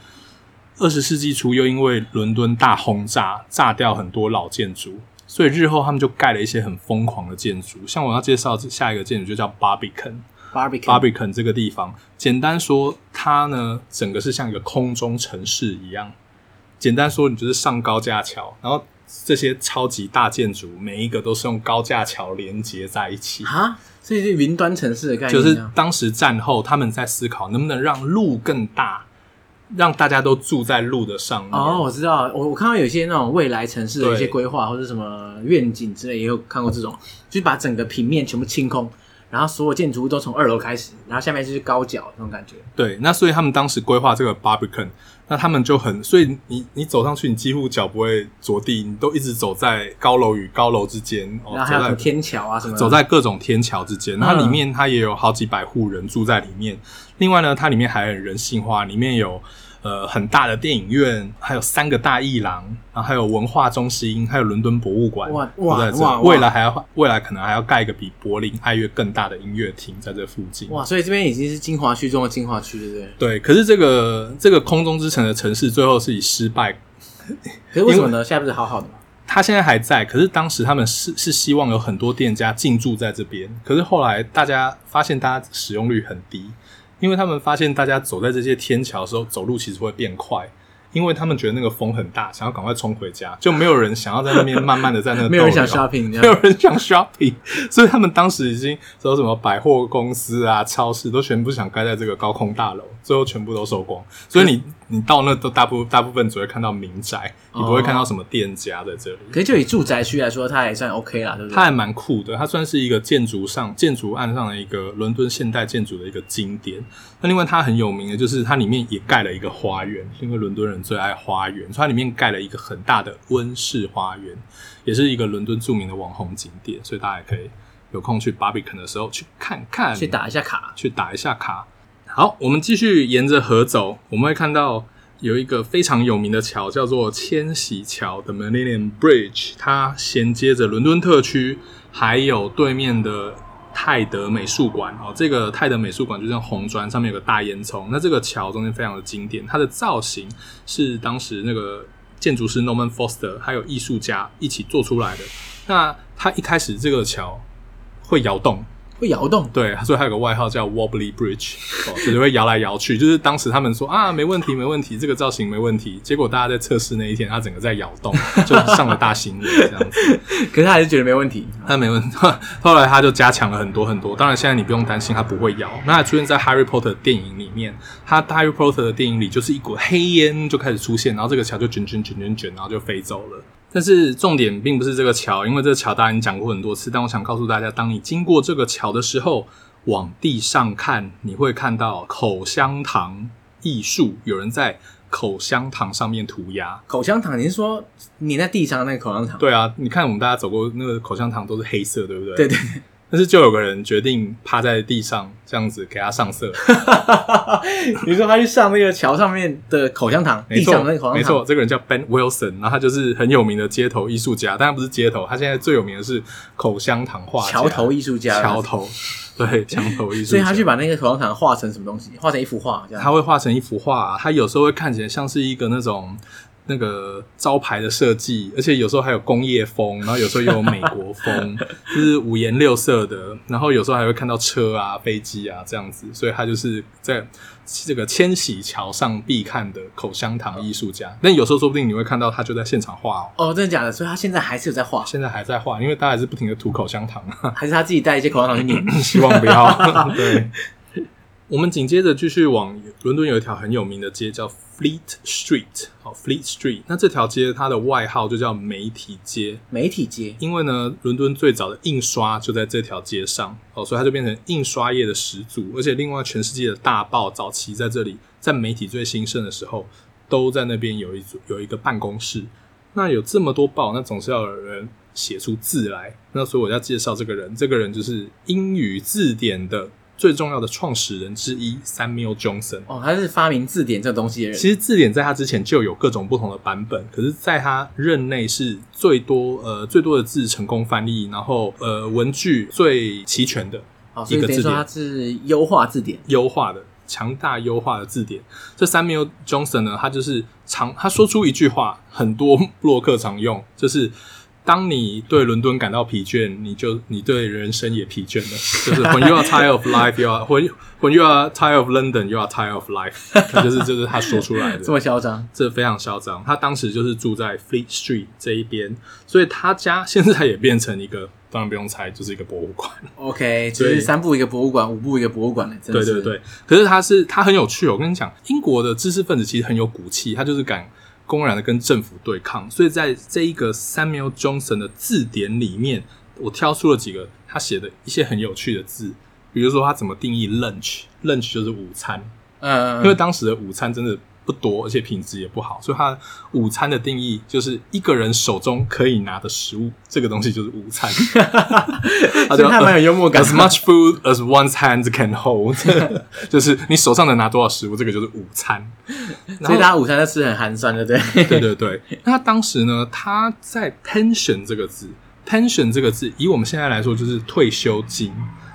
二十世纪初又因为伦敦大轰炸，炸掉很多老建筑。所以日后他们就盖了一些很疯狂的建筑，像我要介绍下一个建筑就叫 Barbican。Barbican Barbican 这个地方，简单说，它呢整个是像一个空中城市一样。简单说，你就是上高架桥，然后这些超级大建筑每一个都是用高架桥连接在一起啊，这是云端城市的概念。就是当时战后他们在思考能不能让路更大。让大家都住在路的上面。哦，我知道，我我看到有些那种未来城市的一些规划或者什么愿景之类，也有看过这种，就是把整个平面全部清空，然后所有建筑物都从二楼开始，然后下面就是高脚那种感觉。对，那所以他们当时规划这个 Barbican，那他们就很，所以你你走上去，你几乎脚不会着地，你都一直走在高楼与高楼之间，然后还有天桥啊什么，走在各种天桥之间。那里面它也有好几百户人住在里面。另外呢，它里面还很人性化，里面有。呃，很大的电影院，还有三个大艺廊，然后还有文化中心，还有伦敦博物馆。哇哇哇！未来还要，未来可能还要盖一个比柏林爱乐更大的音乐厅在这附近。哇！所以这边已经是精华区中的精华区，对不对？对。可是这个这个空中之城的城市最后是以失败。[LAUGHS] 可是为什么呢？现在不是好好的吗？他现在还在，可是当时他们是是希望有很多店家进驻在这边，可是后来大家发现，大家使用率很低。因为他们发现，大家走在这些天桥的时候，走路其实会变快，因为他们觉得那个风很大，想要赶快冲回家，就没有人想要在那边慢慢的在那，[LAUGHS] 没有人想 shopping，没有人想 shopping，所以他们当时已经说什么百货公司啊、超市都全部想盖在这个高空大楼，最后全部都收光，所以你。你到那都大部大部分只会看到民宅，你不会看到什么店家在这里。可是就以住宅区来说，它还算 OK 啦，对不对？它还蛮酷的，它算是一个建筑上建筑案上的一个伦敦现代建筑的一个经典。那另外它很有名的就是它里面也盖了一个花园，因为伦敦人最爱花园，所以它里面盖了一个很大的温室花园，也是一个伦敦著名的网红景点，所以大家也可以有空去 Barbican 的时候去看看，去打一下卡，去打一下卡。好，我们继续沿着河走，我们会看到有一个非常有名的桥，叫做千禧桥的 Millennium Bridge，它衔接着伦敦特区，还有对面的泰德美术馆。哦，这个泰德美术馆就像红砖，上面有个大烟囱。那这个桥中间非常的经典，它的造型是当时那个建筑师 Norman Foster 还有艺术家一起做出来的。那它一开始这个桥会摇动。会摇动，对，所以还有个外号叫 Wobbly Bridge，哦，就会摇来摇去。[LAUGHS] 就是当时他们说啊，没问题，没问题，这个造型没问题。[LAUGHS] 结果大家在测试那一天，它整个在摇动，[LAUGHS] 就上了大新闻这样子。可是他还是觉得没问题，他没问题。后来他就加强了很多很多。当然，现在你不用担心它不会摇。那还出现在 Harry Potter 电影里面，他 Harry Potter 的电影里就是一股黑烟就开始出现，然后这个桥就卷卷卷卷卷，然后就飞走了。但是重点并不是这个桥，因为这个桥大家已经讲过很多次。但我想告诉大家，当你经过这个桥的时候，往地上看，你会看到口香糖艺术，有人在口香糖上面涂鸦。口香糖，你是说你在地上那个口香糖？对啊，你看我们大家走过那个口香糖都是黑色，对不对？对对对。但是就有个人决定趴在地上这样子给他上色。[LAUGHS] 你说他去上那个桥上面的口香糖，[LAUGHS] 没错，地上那个口香糖没错，这个人叫 Ben Wilson，然后他就是很有名的街头艺术家，当然不是街头，他现在最有名的是口香糖画家，桥头艺术家，桥头，对，[LAUGHS] 桥头艺术家。所以他去把那个口香糖画成什么东西？画成一幅画，这样。他会画成一幅画，他有时候会看起来像是一个那种。那个招牌的设计，而且有时候还有工业风，然后有时候又有美国风，[LAUGHS] 就是五颜六色的。然后有时候还会看到车啊、飞机啊这样子，所以他就是在这个千禧桥上必看的口香糖艺术家。但有时候说不定你会看到他就在现场画哦。哦，真的假的？所以他现在还是有在画，[LAUGHS] 现在还在画，因为他还是不停的涂口香糖，[LAUGHS] 还是他自己带一些口香糖去念？希望不要。对。我们紧接着继续往伦敦有一条很有名的街叫 Fleet Street，好 Fleet Street。那这条街它的外号就叫媒体街。媒体街，因为呢，伦敦最早的印刷就在这条街上，哦，所以它就变成印刷业的始祖。而且另外，全世界的大报早期在这里，在媒体最兴盛的时候，都在那边有一组有一个办公室。那有这么多报，那总是要有人写出字来。那所以我要介绍这个人，这个人就是英语字典的。最重要的创始人之一 Samuel Johnson 哦，他是发明字典这个东西的人。其实字典在他之前就有各种不同的版本，可是在他任内是最多呃最多的字成功翻译，然后呃文具最齐全的一个字典。他是优化字典，优化的强大优化的字典。这 Samuel Johnson 呢，他就是常他说出一句话，很多部落客常用，就是。当你对伦敦感到疲倦，你就你对人生也疲倦了。就是 When you are tired of life, you are when when you are tired of London, you are tired of life。就是就是他说出来的，[LAUGHS] 这么嚣张，这非常嚣张。他当时就是住在 Fleet Street 这一边，所以他家现在也变成一个，当然不用猜，就是一个博物馆。OK，[LAUGHS] 就是三步一个博物馆，五步一个博物馆的。对对对，可是他是他很有趣，我跟你讲，英国的知识分子其实很有骨气，他就是敢。公然的跟政府对抗，所以在这一个 Samuel Johnson 的字典里面，我挑出了几个他写的一些很有趣的字，比如说他怎么定义 lunch，lunch 就是午餐，嗯，因为当时的午餐真的。不多，而且品质也不好，所以它午餐的定义就是一个人手中可以拿的食物，这个东西就是午餐。[LAUGHS] 所以他蛮有幽默感。As much food as one's hands can hold，[LAUGHS] 就是你手上能拿多少食物，这个就是午餐。所以他午餐都吃很寒酸对不，对对对对。那他当时呢，他在 pension 这个字，pension 这个字，以我们现在来说就是退休金，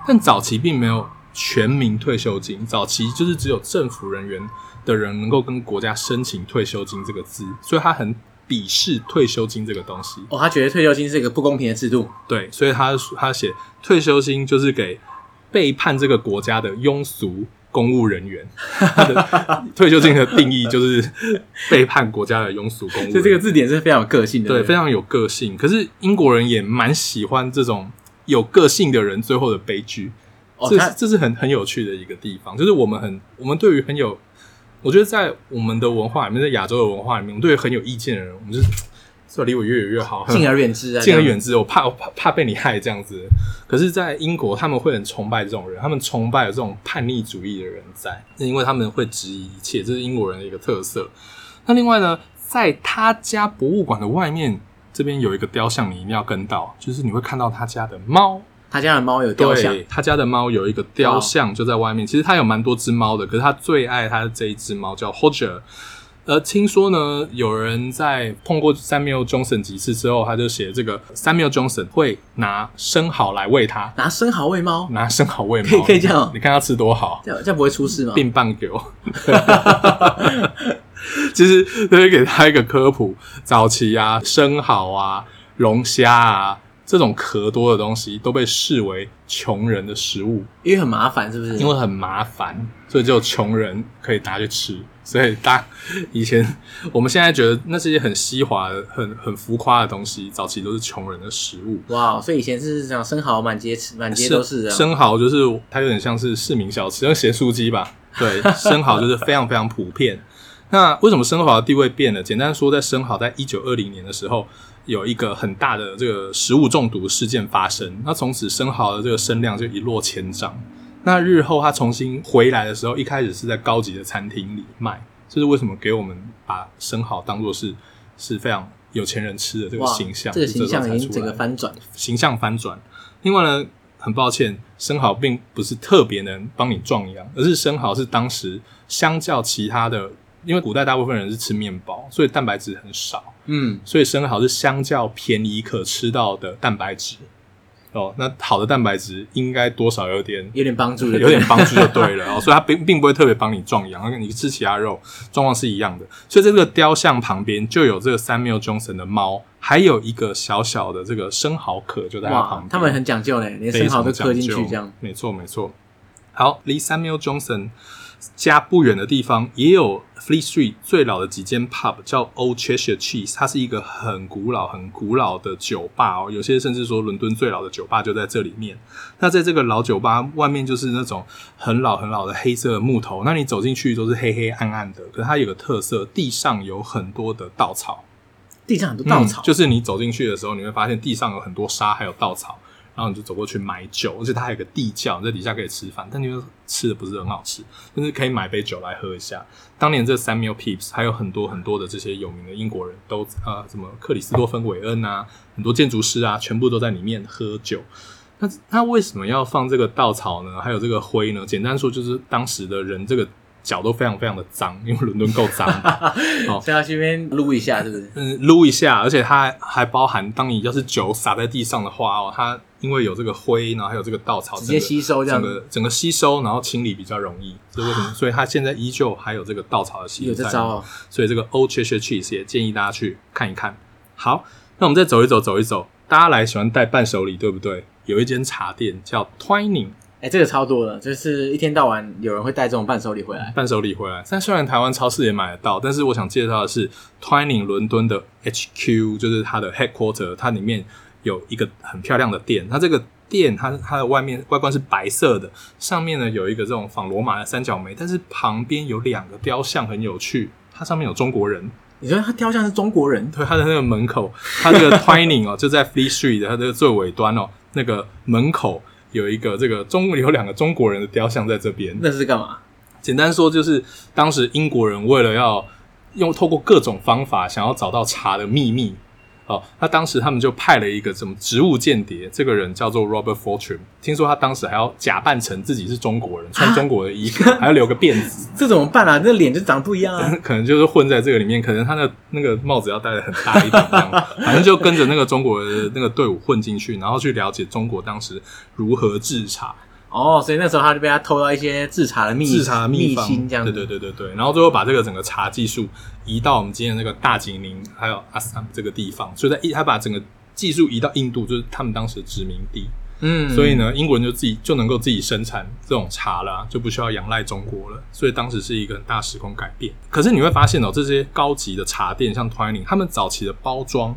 但早期并没有全民退休金，早期就是只有政府人员。的人能够跟国家申请退休金这个字，所以他很鄙视退休金这个东西。哦，他觉得退休金是一个不公平的制度。对，所以他他写退休金就是给背叛这个国家的庸俗公务人员。他的 [LAUGHS] 退休金的定义就是背叛国家的庸俗公务人员。所以这个字典是非常有个性的，对，非常有个性。可是英国人也蛮喜欢这种有个性的人最后的悲剧。哦，这是这是很很有趣的一个地方，就是我们很我们对于很有。我觉得在我们的文化里面，在亚洲的文化里面，我们对很有意见的人，我们就是说离我越远越好，[TSK] 敬而远之啊，敬而远之。我怕我怕怕被你害这样子。可是，在英国，他们会很崇拜这种人，他们崇拜有这种叛逆主义的人在，因为他们会质疑一切，这是英国人的一个特色。那另外呢，在他家博物馆的外面，这边有一个雕像，你一定要跟到，就是你会看到他家的猫。他家的猫有雕像，他家的猫有一个雕像就在外面。其实他有蛮多只猫的，可是他最爱他的这一只猫叫 Hodger。呃，听说呢，有人在碰过 Samuel Johnson 几次之后，他就写这个 Samuel Johnson 会拿生蚝来喂它，拿生蚝喂猫，拿生蚝喂猫，可以可以这样，你看他吃多好，这样这样不会出事吗？并棒给我，[LAUGHS] 其实可以给他一个科普：早期啊，生蚝啊，龙虾啊。这种壳多的东西都被视为穷人的食物，因为很麻烦，是不是？因为很麻烦，所以只有穷人可以拿去吃。所以大以前我们现在觉得那是一些很西华的、很很浮夸的东西，早期都是穷人的食物。哇，所以以前是这样，生蚝满街吃，满街都是。生蚝就是它有点像是市民小吃，像咸酥鸡吧？对，[LAUGHS] 生蚝就是非常非常普遍。那为什么生蚝的地位变了？简单说，在生蚝在一九二零年的时候。有一个很大的这个食物中毒事件发生，那从此生蚝的这个声量就一落千丈。那日后他重新回来的时候，一开始是在高级的餐厅里卖，这是为什么给我们把生蚝当做是是非常有钱人吃的这个形象，这个形象已经整个翻转，形象翻转。另外呢，很抱歉，生蚝并不是特别能帮你壮阳，而是生蚝是当时相较其他的，因为古代大部分人是吃面包，所以蛋白质很少，嗯，所以生蚝是相较便宜可吃到的蛋白质。哦，那好的蛋白质应该多少有点有点帮助，有点帮助就对了哦。所以它并并不会特别帮你壮阳，跟你吃其他肉状况是一样的。所以这个雕像旁边就有这个 Samuel Johnson 的猫，还有一个小小的这个生蚝壳就在它旁边。他们很讲究嘞，连生蚝都刻进去这样。没错没错。好，离 Samuel Johnson。家不远的地方也有 Fleet Street 最老的几间 pub，叫 Old Cheshire Cheese，它是一个很古老、很古老的酒吧哦。有些甚至说伦敦最老的酒吧就在这里面。那在这个老酒吧外面就是那种很老很老的黑色的木头，那你走进去都是黑黑暗暗的。可是它有个特色，地上有很多的稻草，地上很多稻草，嗯，就是你走进去的时候，你会发现地上有很多沙，还有稻草。然后你就走过去买酒，而且它还有个地窖，在底下可以吃饭，但你吃的不是很好吃，但是可以买杯酒来喝一下。当年这 Samuel Pepys 还有很多很多的这些有名的英国人都啊，什么克里斯多芬韦恩啊，很多建筑师啊，全部都在里面喝酒。那他为什么要放这个稻草呢？还有这个灰呢？简单说就是当时的人这个。脚都非常非常的脏，因为伦敦够脏。好，先要去那边撸一下，是不是？嗯，撸一下，而且它还包含，当你要是酒洒在地上的话哦，它因为有这个灰，然后还有这个稻草，直接吸收这样，整个整个吸收，然后清理比较容易。所以为什么？所以它现在依旧还有这个稻草的吸收。有这招哦。所以这个 Old Cheshire Cheese 也建议大家去看一看。好，那我们再走一走，走一走。大家来喜欢带伴手礼，对不对？有一间茶店叫 Twining。哎、欸，这个超多的，就是一天到晚有人会带这种伴手礼回来。伴手礼回来，但虽然台湾超市也买得到，但是我想介绍的是 Twining 伦敦的 HQ，就是它的 headquarter，它里面有一个很漂亮的店。它这个店，它它的外面外观是白色的，上面呢有一个这种仿罗马的三角梅，但是旁边有两个雕像很有趣，它上面有中国人。你说它雕像是中国人？对，它的那个门口，它这个 [LAUGHS] Twining 哦，就在 Fleet Street 的它这个最尾端哦，那个门口。有一个这个中有两个中国人的雕像在这边，那是干嘛？简单说就是当时英国人为了要用透过各种方法想要找到茶的秘密。哦，那当时他们就派了一个什么植物间谍，这个人叫做 Robert Fortune。听说他当时还要假扮成自己是中国人，穿中国的衣服，啊、还要留个辫子。这怎么办啊？那脸就长得不一样啊！[LAUGHS] 可能就是混在这个里面，可能他的那个帽子要戴的很大一点，这样。反正就跟着那个中国的那个队伍混进去，然后去了解中国当时如何制茶。哦，所以那时候他就被他偷到一些制茶的秘制茶的秘方，这样子。对对对对对，然后最后把这个整个茶技术移到我们今天的那个大吉林还有阿斯姆这个地方，所以在一他把整个技术移到印度，就是他们当时的殖民地。嗯，所以呢，英国人就自己就能够自己生产这种茶了，就不需要仰赖中国了。所以当时是一个很大时空改变。可是你会发现哦，这些高级的茶店像 Twining，他们早期的包装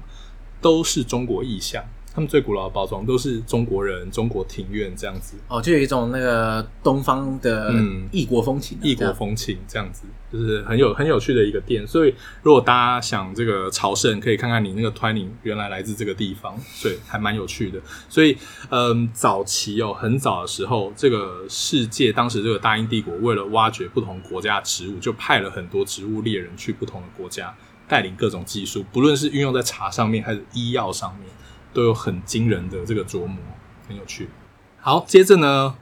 都是中国意象。他们最古老的包装都是中国人、中国庭院这样子哦，就有一种那个东方的异国风情、啊，异、嗯、国风情这样子，就是很有很有趣的一个店。所以，如果大家想这个朝圣，可以看看你那个推理原来来自这个地方，所以还蛮有趣的。所以，嗯，早期哦，很早的时候，这个世界当时这个大英帝国为了挖掘不同国家的植物，就派了很多植物猎人去不同的国家，带领各种技术，不论是运用在茶上面还是医药上面。都有很惊人的这个琢磨，很有趣。好，接着呢，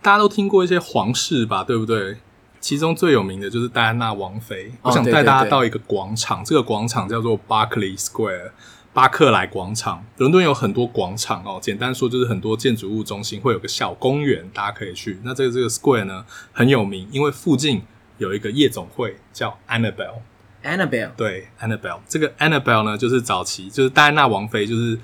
大家都听过一些皇室吧，对不对？其中最有名的就是戴安娜王妃。哦、我想带大家到一个广场，对对对，这个广场叫做 Berkeley Square，巴克莱广场。伦敦有很多广场哦，简单说就是很多建筑物中心会有个小公园，大家可以去。那这个这个 Square 呢很有名，因为附近有一个夜总会叫 Annabelle。Annabelle 对 Annabelle，这个 Annabelle 呢就是早期就是戴安娜王妃就是。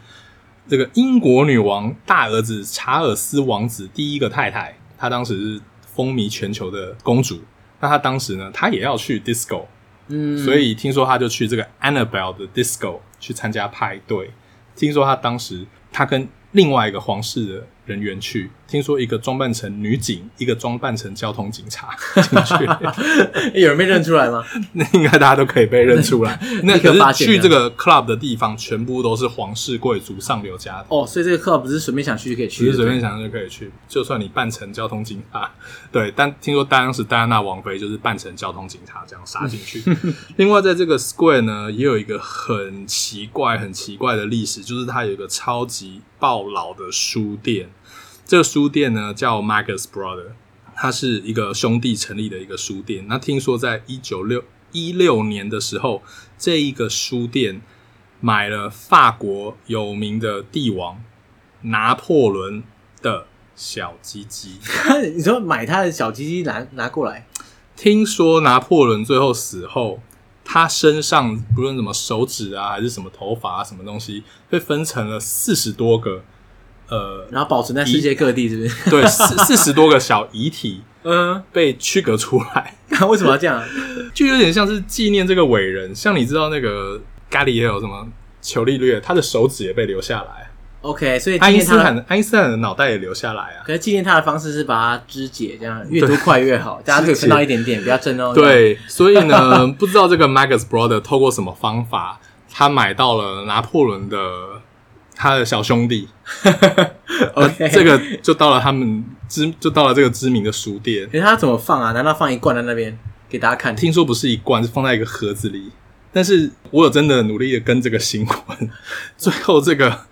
这个英国女王大儿子查尔斯王子第一个太太，她当时是风靡全球的公主。那她当时呢，她也要去 disco，嗯，所以听说她就去这个 Annabelle 的 disco 去参加派对。听说她当时，她跟另外一个皇室的人员去，听说一个装扮成女警，一个装扮成交通警察 [LAUGHS] 进去，有人被认出来吗？那应该大家都可以被认出来。[LAUGHS] 那可是去这个 club 的地方，全部都是皇室贵族上流家庭哦，所以这个 club 不是随便想去就可以去，不是随便想去就可以去，就算你扮成交通警察，对。但听说当时戴安娜王妃就是扮成交通警察这样杀进去。[LAUGHS] 另外，在这个 square 呢，也有一个很奇怪、很奇怪的历史，就是它有一个超级爆老的书店。这个书店呢叫 Magus Brother，它是一个兄弟成立的一个书店。那听说在一九六一六年的时候，这一个书店买了法国有名的帝王拿破仑的小鸡鸡。[LAUGHS] 你说买他的小鸡鸡拿拿过来？听说拿破仑最后死后，他身上不论什么手指啊，还是什么头发啊，什么东西，被分成了四十多个。呃，然后保存在世界各地，是不是？[LAUGHS] 对，四四十多个小遗体，[LAUGHS] 嗯，被区隔出来。[LAUGHS] 那为什么要这样？就有点像是纪念这个伟人。像你知道那个咖喱也有什么伽利略，他的手指也被留下来。OK，所以爱因斯坦，爱因斯坦的脑袋也留下来啊。可是纪念他的方式是把它肢解，这样越多快越好，大家可以分到一点点，不要争哦。对，所以呢，不知道这个 Magus Brother 透过什么方法，他买到了拿破仑的。他的小兄弟，[LAUGHS] OK，这个就到了他们知，就到了这个知名的书店。诶，他怎么放啊？难道放一罐在那边给大家看？听说不是一罐，是放在一个盒子里。但是我有真的努力的跟这个新闻，[LAUGHS] 最后这个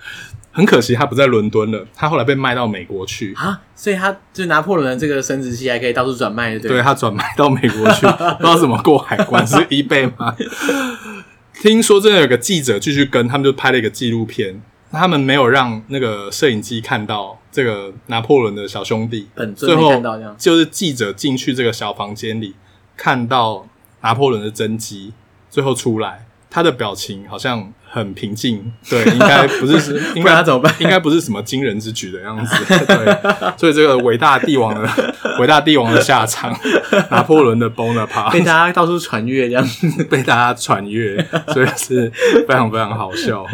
很可惜，他不在伦敦了。他后来被卖到美国去啊，所以他就拿破仑的这个生殖器还可以到处转卖，对，对他转卖到美国去，[LAUGHS] 不知道怎么过海关，是 eBay 吗？听说真的有个记者继续跟他们，就拍了一个纪录片。他们没有让那个摄影机看到这个拿破仑的小兄弟，最后就是记者进去这个小房间里，看到拿破仑的真迹，最后出来，他的表情好像很平静，对，应该不是，[LAUGHS] 应该他怎么办？应该不是什么惊人之举的样子，[LAUGHS] 对，所以这个伟大帝王的伟大帝王的下场，拿破仑的 Bonaparte 被大家到处传阅，这样子 [LAUGHS] 被大家传阅，所以是非常非常好笑。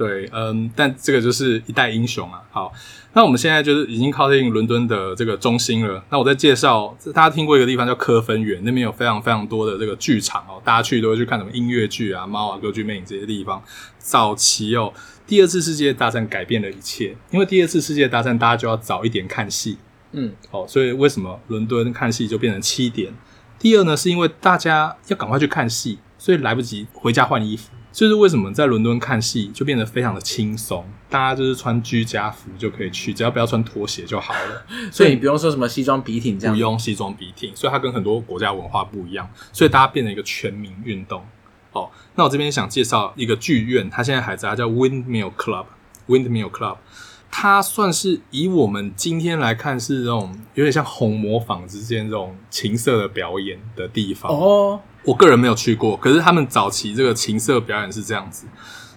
对，嗯，但这个就是一代英雄啊。好，那我们现在就是已经靠近伦敦的这个中心了。那我再介绍，大家听过一个地方叫科芬园，那边有非常非常多的这个剧场哦，大家去都会去看什么音乐剧啊、猫啊、歌剧魅影这些地方。早期哦，第二次世界大战改变了一切，因为第二次世界大战大家就要早一点看戏，嗯，好，所以为什么伦敦看戏就变成七点？第二呢，是因为大家要赶快去看戏，所以来不及回家换衣服。就是为什么在伦敦看戏就变得非常的轻松，大家就是穿居家服就可以去，只要不要穿拖鞋就好了。[LAUGHS] 所以你不用说什么西装笔挺这样，不用西装笔挺。所以它跟很多国家文化不一样，所以大家变成一个全民运动。哦，那我这边想介绍一个剧院，它现在还在，它叫 Windmill Club。Windmill Club，它算是以我们今天来看是这种有点像红模坊之间这种情色的表演的地方哦。我个人没有去过，可是他们早期这个情色表演是这样子，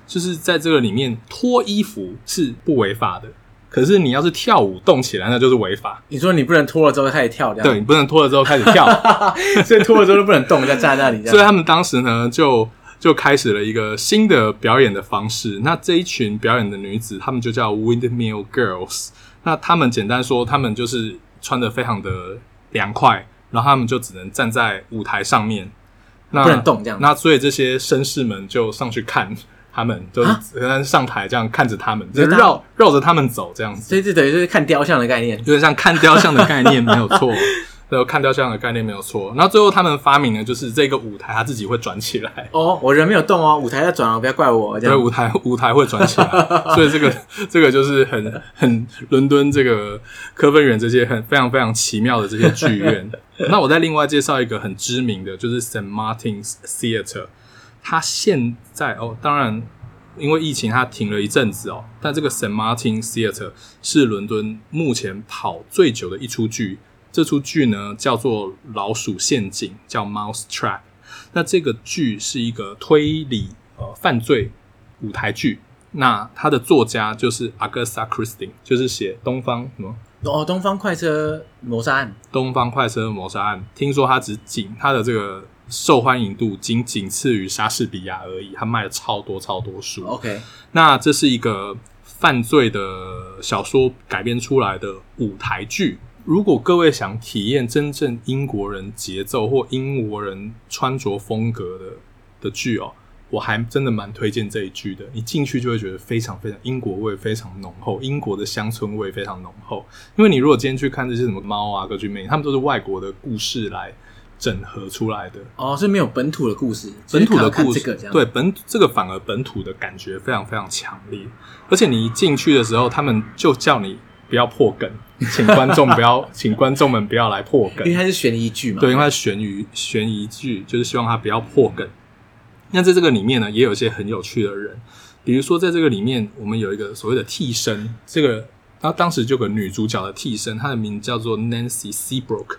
就是在这个里面脱衣服是不违法的，可是你要是跳舞动起来，那就是违法。你说你不能脱了之后开始跳？对，你不能脱了之后开始跳，[LAUGHS] 所以脱了之后就不能动，就站在那里。所以他们当时呢，就就开始了一个新的表演的方式。那这一群表演的女子，她们就叫 Windmill Girls。那她们简单说，她们就是穿的非常的凉快，然后她们就只能站在舞台上面。那不能动这样，那所以这些绅士们就上去看他们，[LAUGHS] 就上台这样看着他们，就绕绕着他们走这样子。所以这等于就是看雕像的概念，有点像看雕像的概念，没有错。[LAUGHS] 对，看雕像的概念没有错。然后最后他们发明的就是这个舞台，它自己会转起来。[LAUGHS] 哦，我人没有动哦，舞台在转哦，不要怪我。对，舞台舞台会转起来，所以这个 [LAUGHS] 这个就是很很伦敦这个科芬园这些很非常非常奇妙的这些剧院。[LAUGHS] 那我再另外介绍一个很知名的，就是 St. Martin's Theatre。它现在哦，当然因为疫情它停了一阵子哦，但这个 St. Martin's Theatre 是伦敦目前跑最久的一出剧。这出剧呢叫做《老鼠陷阱》，叫 Mouse Trap。那这个剧是一个推理呃犯罪舞台剧。那它的作家就是 Agatha Christie，就是写《东方什么》哦，《东方快车谋杀案》。《东方快车谋杀案》，听说它只仅它的这个受欢迎度仅仅次于莎士比亚而已，它卖了超多超多书。OK，那这是一个犯罪的小说改编出来的舞台剧。如果各位想体验真正英国人节奏或英国人穿着风格的的剧哦，我还真的蛮推荐这一剧的。你进去就会觉得非常非常英国味非常浓厚，英国的乡村味非常浓厚。因为你如果今天去看这些什么猫啊、歌剧魅影，他们都是外国的故事来整合出来的哦，是没有本土的故事，本土的故事对本这个反而本土的感觉非常非常强烈。而且你一进去的时候，他们就叫你。不不要破梗，请观众不要，[LAUGHS] 请观众们不要来破梗，因为它是悬疑剧嘛。对，因为它是悬疑悬疑剧，就是希望它不要破梗。那在这个里面呢，也有一些很有趣的人，比如说在这个里面，我们有一个所谓的替身，这个然后当时就有个女主角的替身，她的名字叫做 Nancy Seabrook，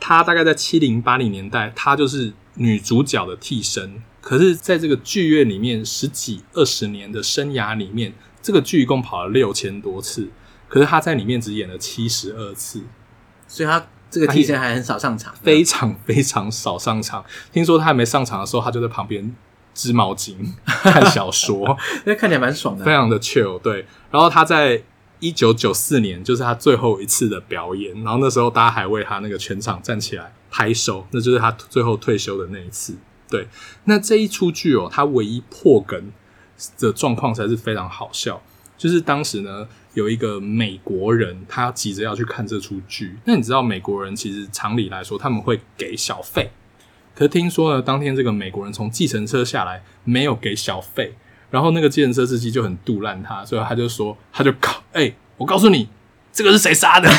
她大概在七零八零年代，她就是女主角的替身。可是，在这个剧院里面十几二十年的生涯里面，这个剧一共跑了六千多次，可是他在里面只演了七十二次，所以他这个替身还很少上场，非常非常少上场。听说他还没上场的时候，他就在旁边织毛巾、看小说，[LAUGHS] 那看起来蛮爽的，非常的 chill。对，然后他在一九九四年就是他最后一次的表演，然后那时候大家还为他那个全场站起来拍手，那就是他最后退休的那一次。对，那这一出剧哦，他唯一破梗的状况才是非常好笑。就是当时呢，有一个美国人，他急着要去看这出剧。那你知道美国人其实常理来说他们会给小费，可是听说呢，当天这个美国人从计程车下来没有给小费，然后那个计程车司机就很杜烂他，所以他就说，他就靠，哎、我告诉你。这个是谁杀的？[LAUGHS]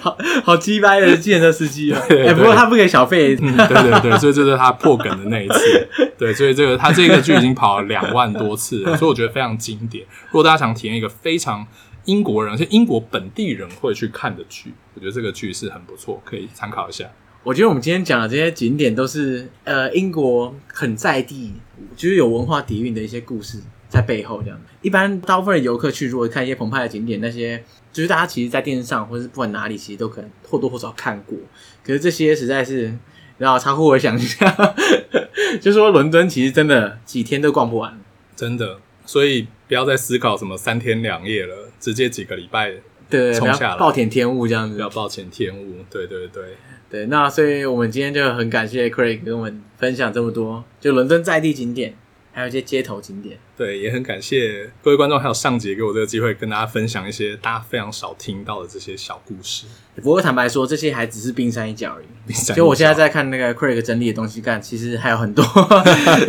好好鸡掰的计程车司机啊！[LAUGHS] 哎，不过他不给小费。嗯，对对对，所以这是他破梗的那一次。[LAUGHS] 对，所以这个他这个剧已经跑了两万多次了，所以我觉得非常经典。如果大家想体验一个非常英国人，而且英国本地人会去看的剧，我觉得这个剧是很不错，可以参考一下。我觉得我们今天讲的这些景点都是呃英国很在地，就是有文化底蕴的一些故事。在背后这样，一般大部分的游客去，如果看一些澎湃的景点，那些就是大家其实，在电视上或者是不管哪里，其实都可能或多或少看过。可是这些实在是，然后超乎我想象，[LAUGHS] 就说伦敦其实真的几天都逛不完，真的。所以不要再思考什么三天两夜了，直接几个礼拜对冲下来，暴殄天物这样子，不要暴殄天物。对对对对，那所以我们今天就很感谢 Craig 跟我们分享这么多，就伦敦在地景点。还有一些街头景点，对，也很感谢各位观众还有上节给我这个机会，跟大家分享一些大家非常少听到的这些小故事。不过坦白说，这些还只是冰山一角而已。冰山。就我现在在看那个 Craig 整理的东西干，其实还有很多。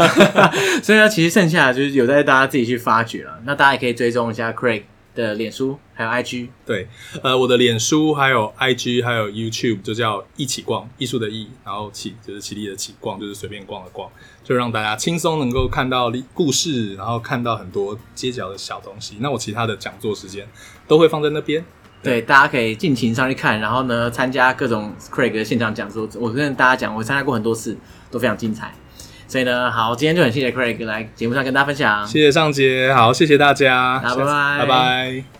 [LAUGHS] 所以呢，其实剩下的就是有待大家自己去发掘了。那大家也可以追踪一下 Craig 的脸书还有 IG，对，呃，我的脸书还有 IG 还有 YouTube 就叫一起逛，艺术的艺，然后起就是起立的起，逛就是随便逛的逛，就让大家轻松能够看到故事，然后看到很多街角的小东西。那我其他的讲座时间都会放在那边，对，大家可以尽情上去看，然后呢，参加各种 Craig 的现场讲座。我跟大家讲，我参加过很多次，都非常精彩。所以呢，好，今天就很谢谢 Craig 来节目上跟大家分享。谢谢上杰，好，谢谢大家，好，拜拜，拜拜。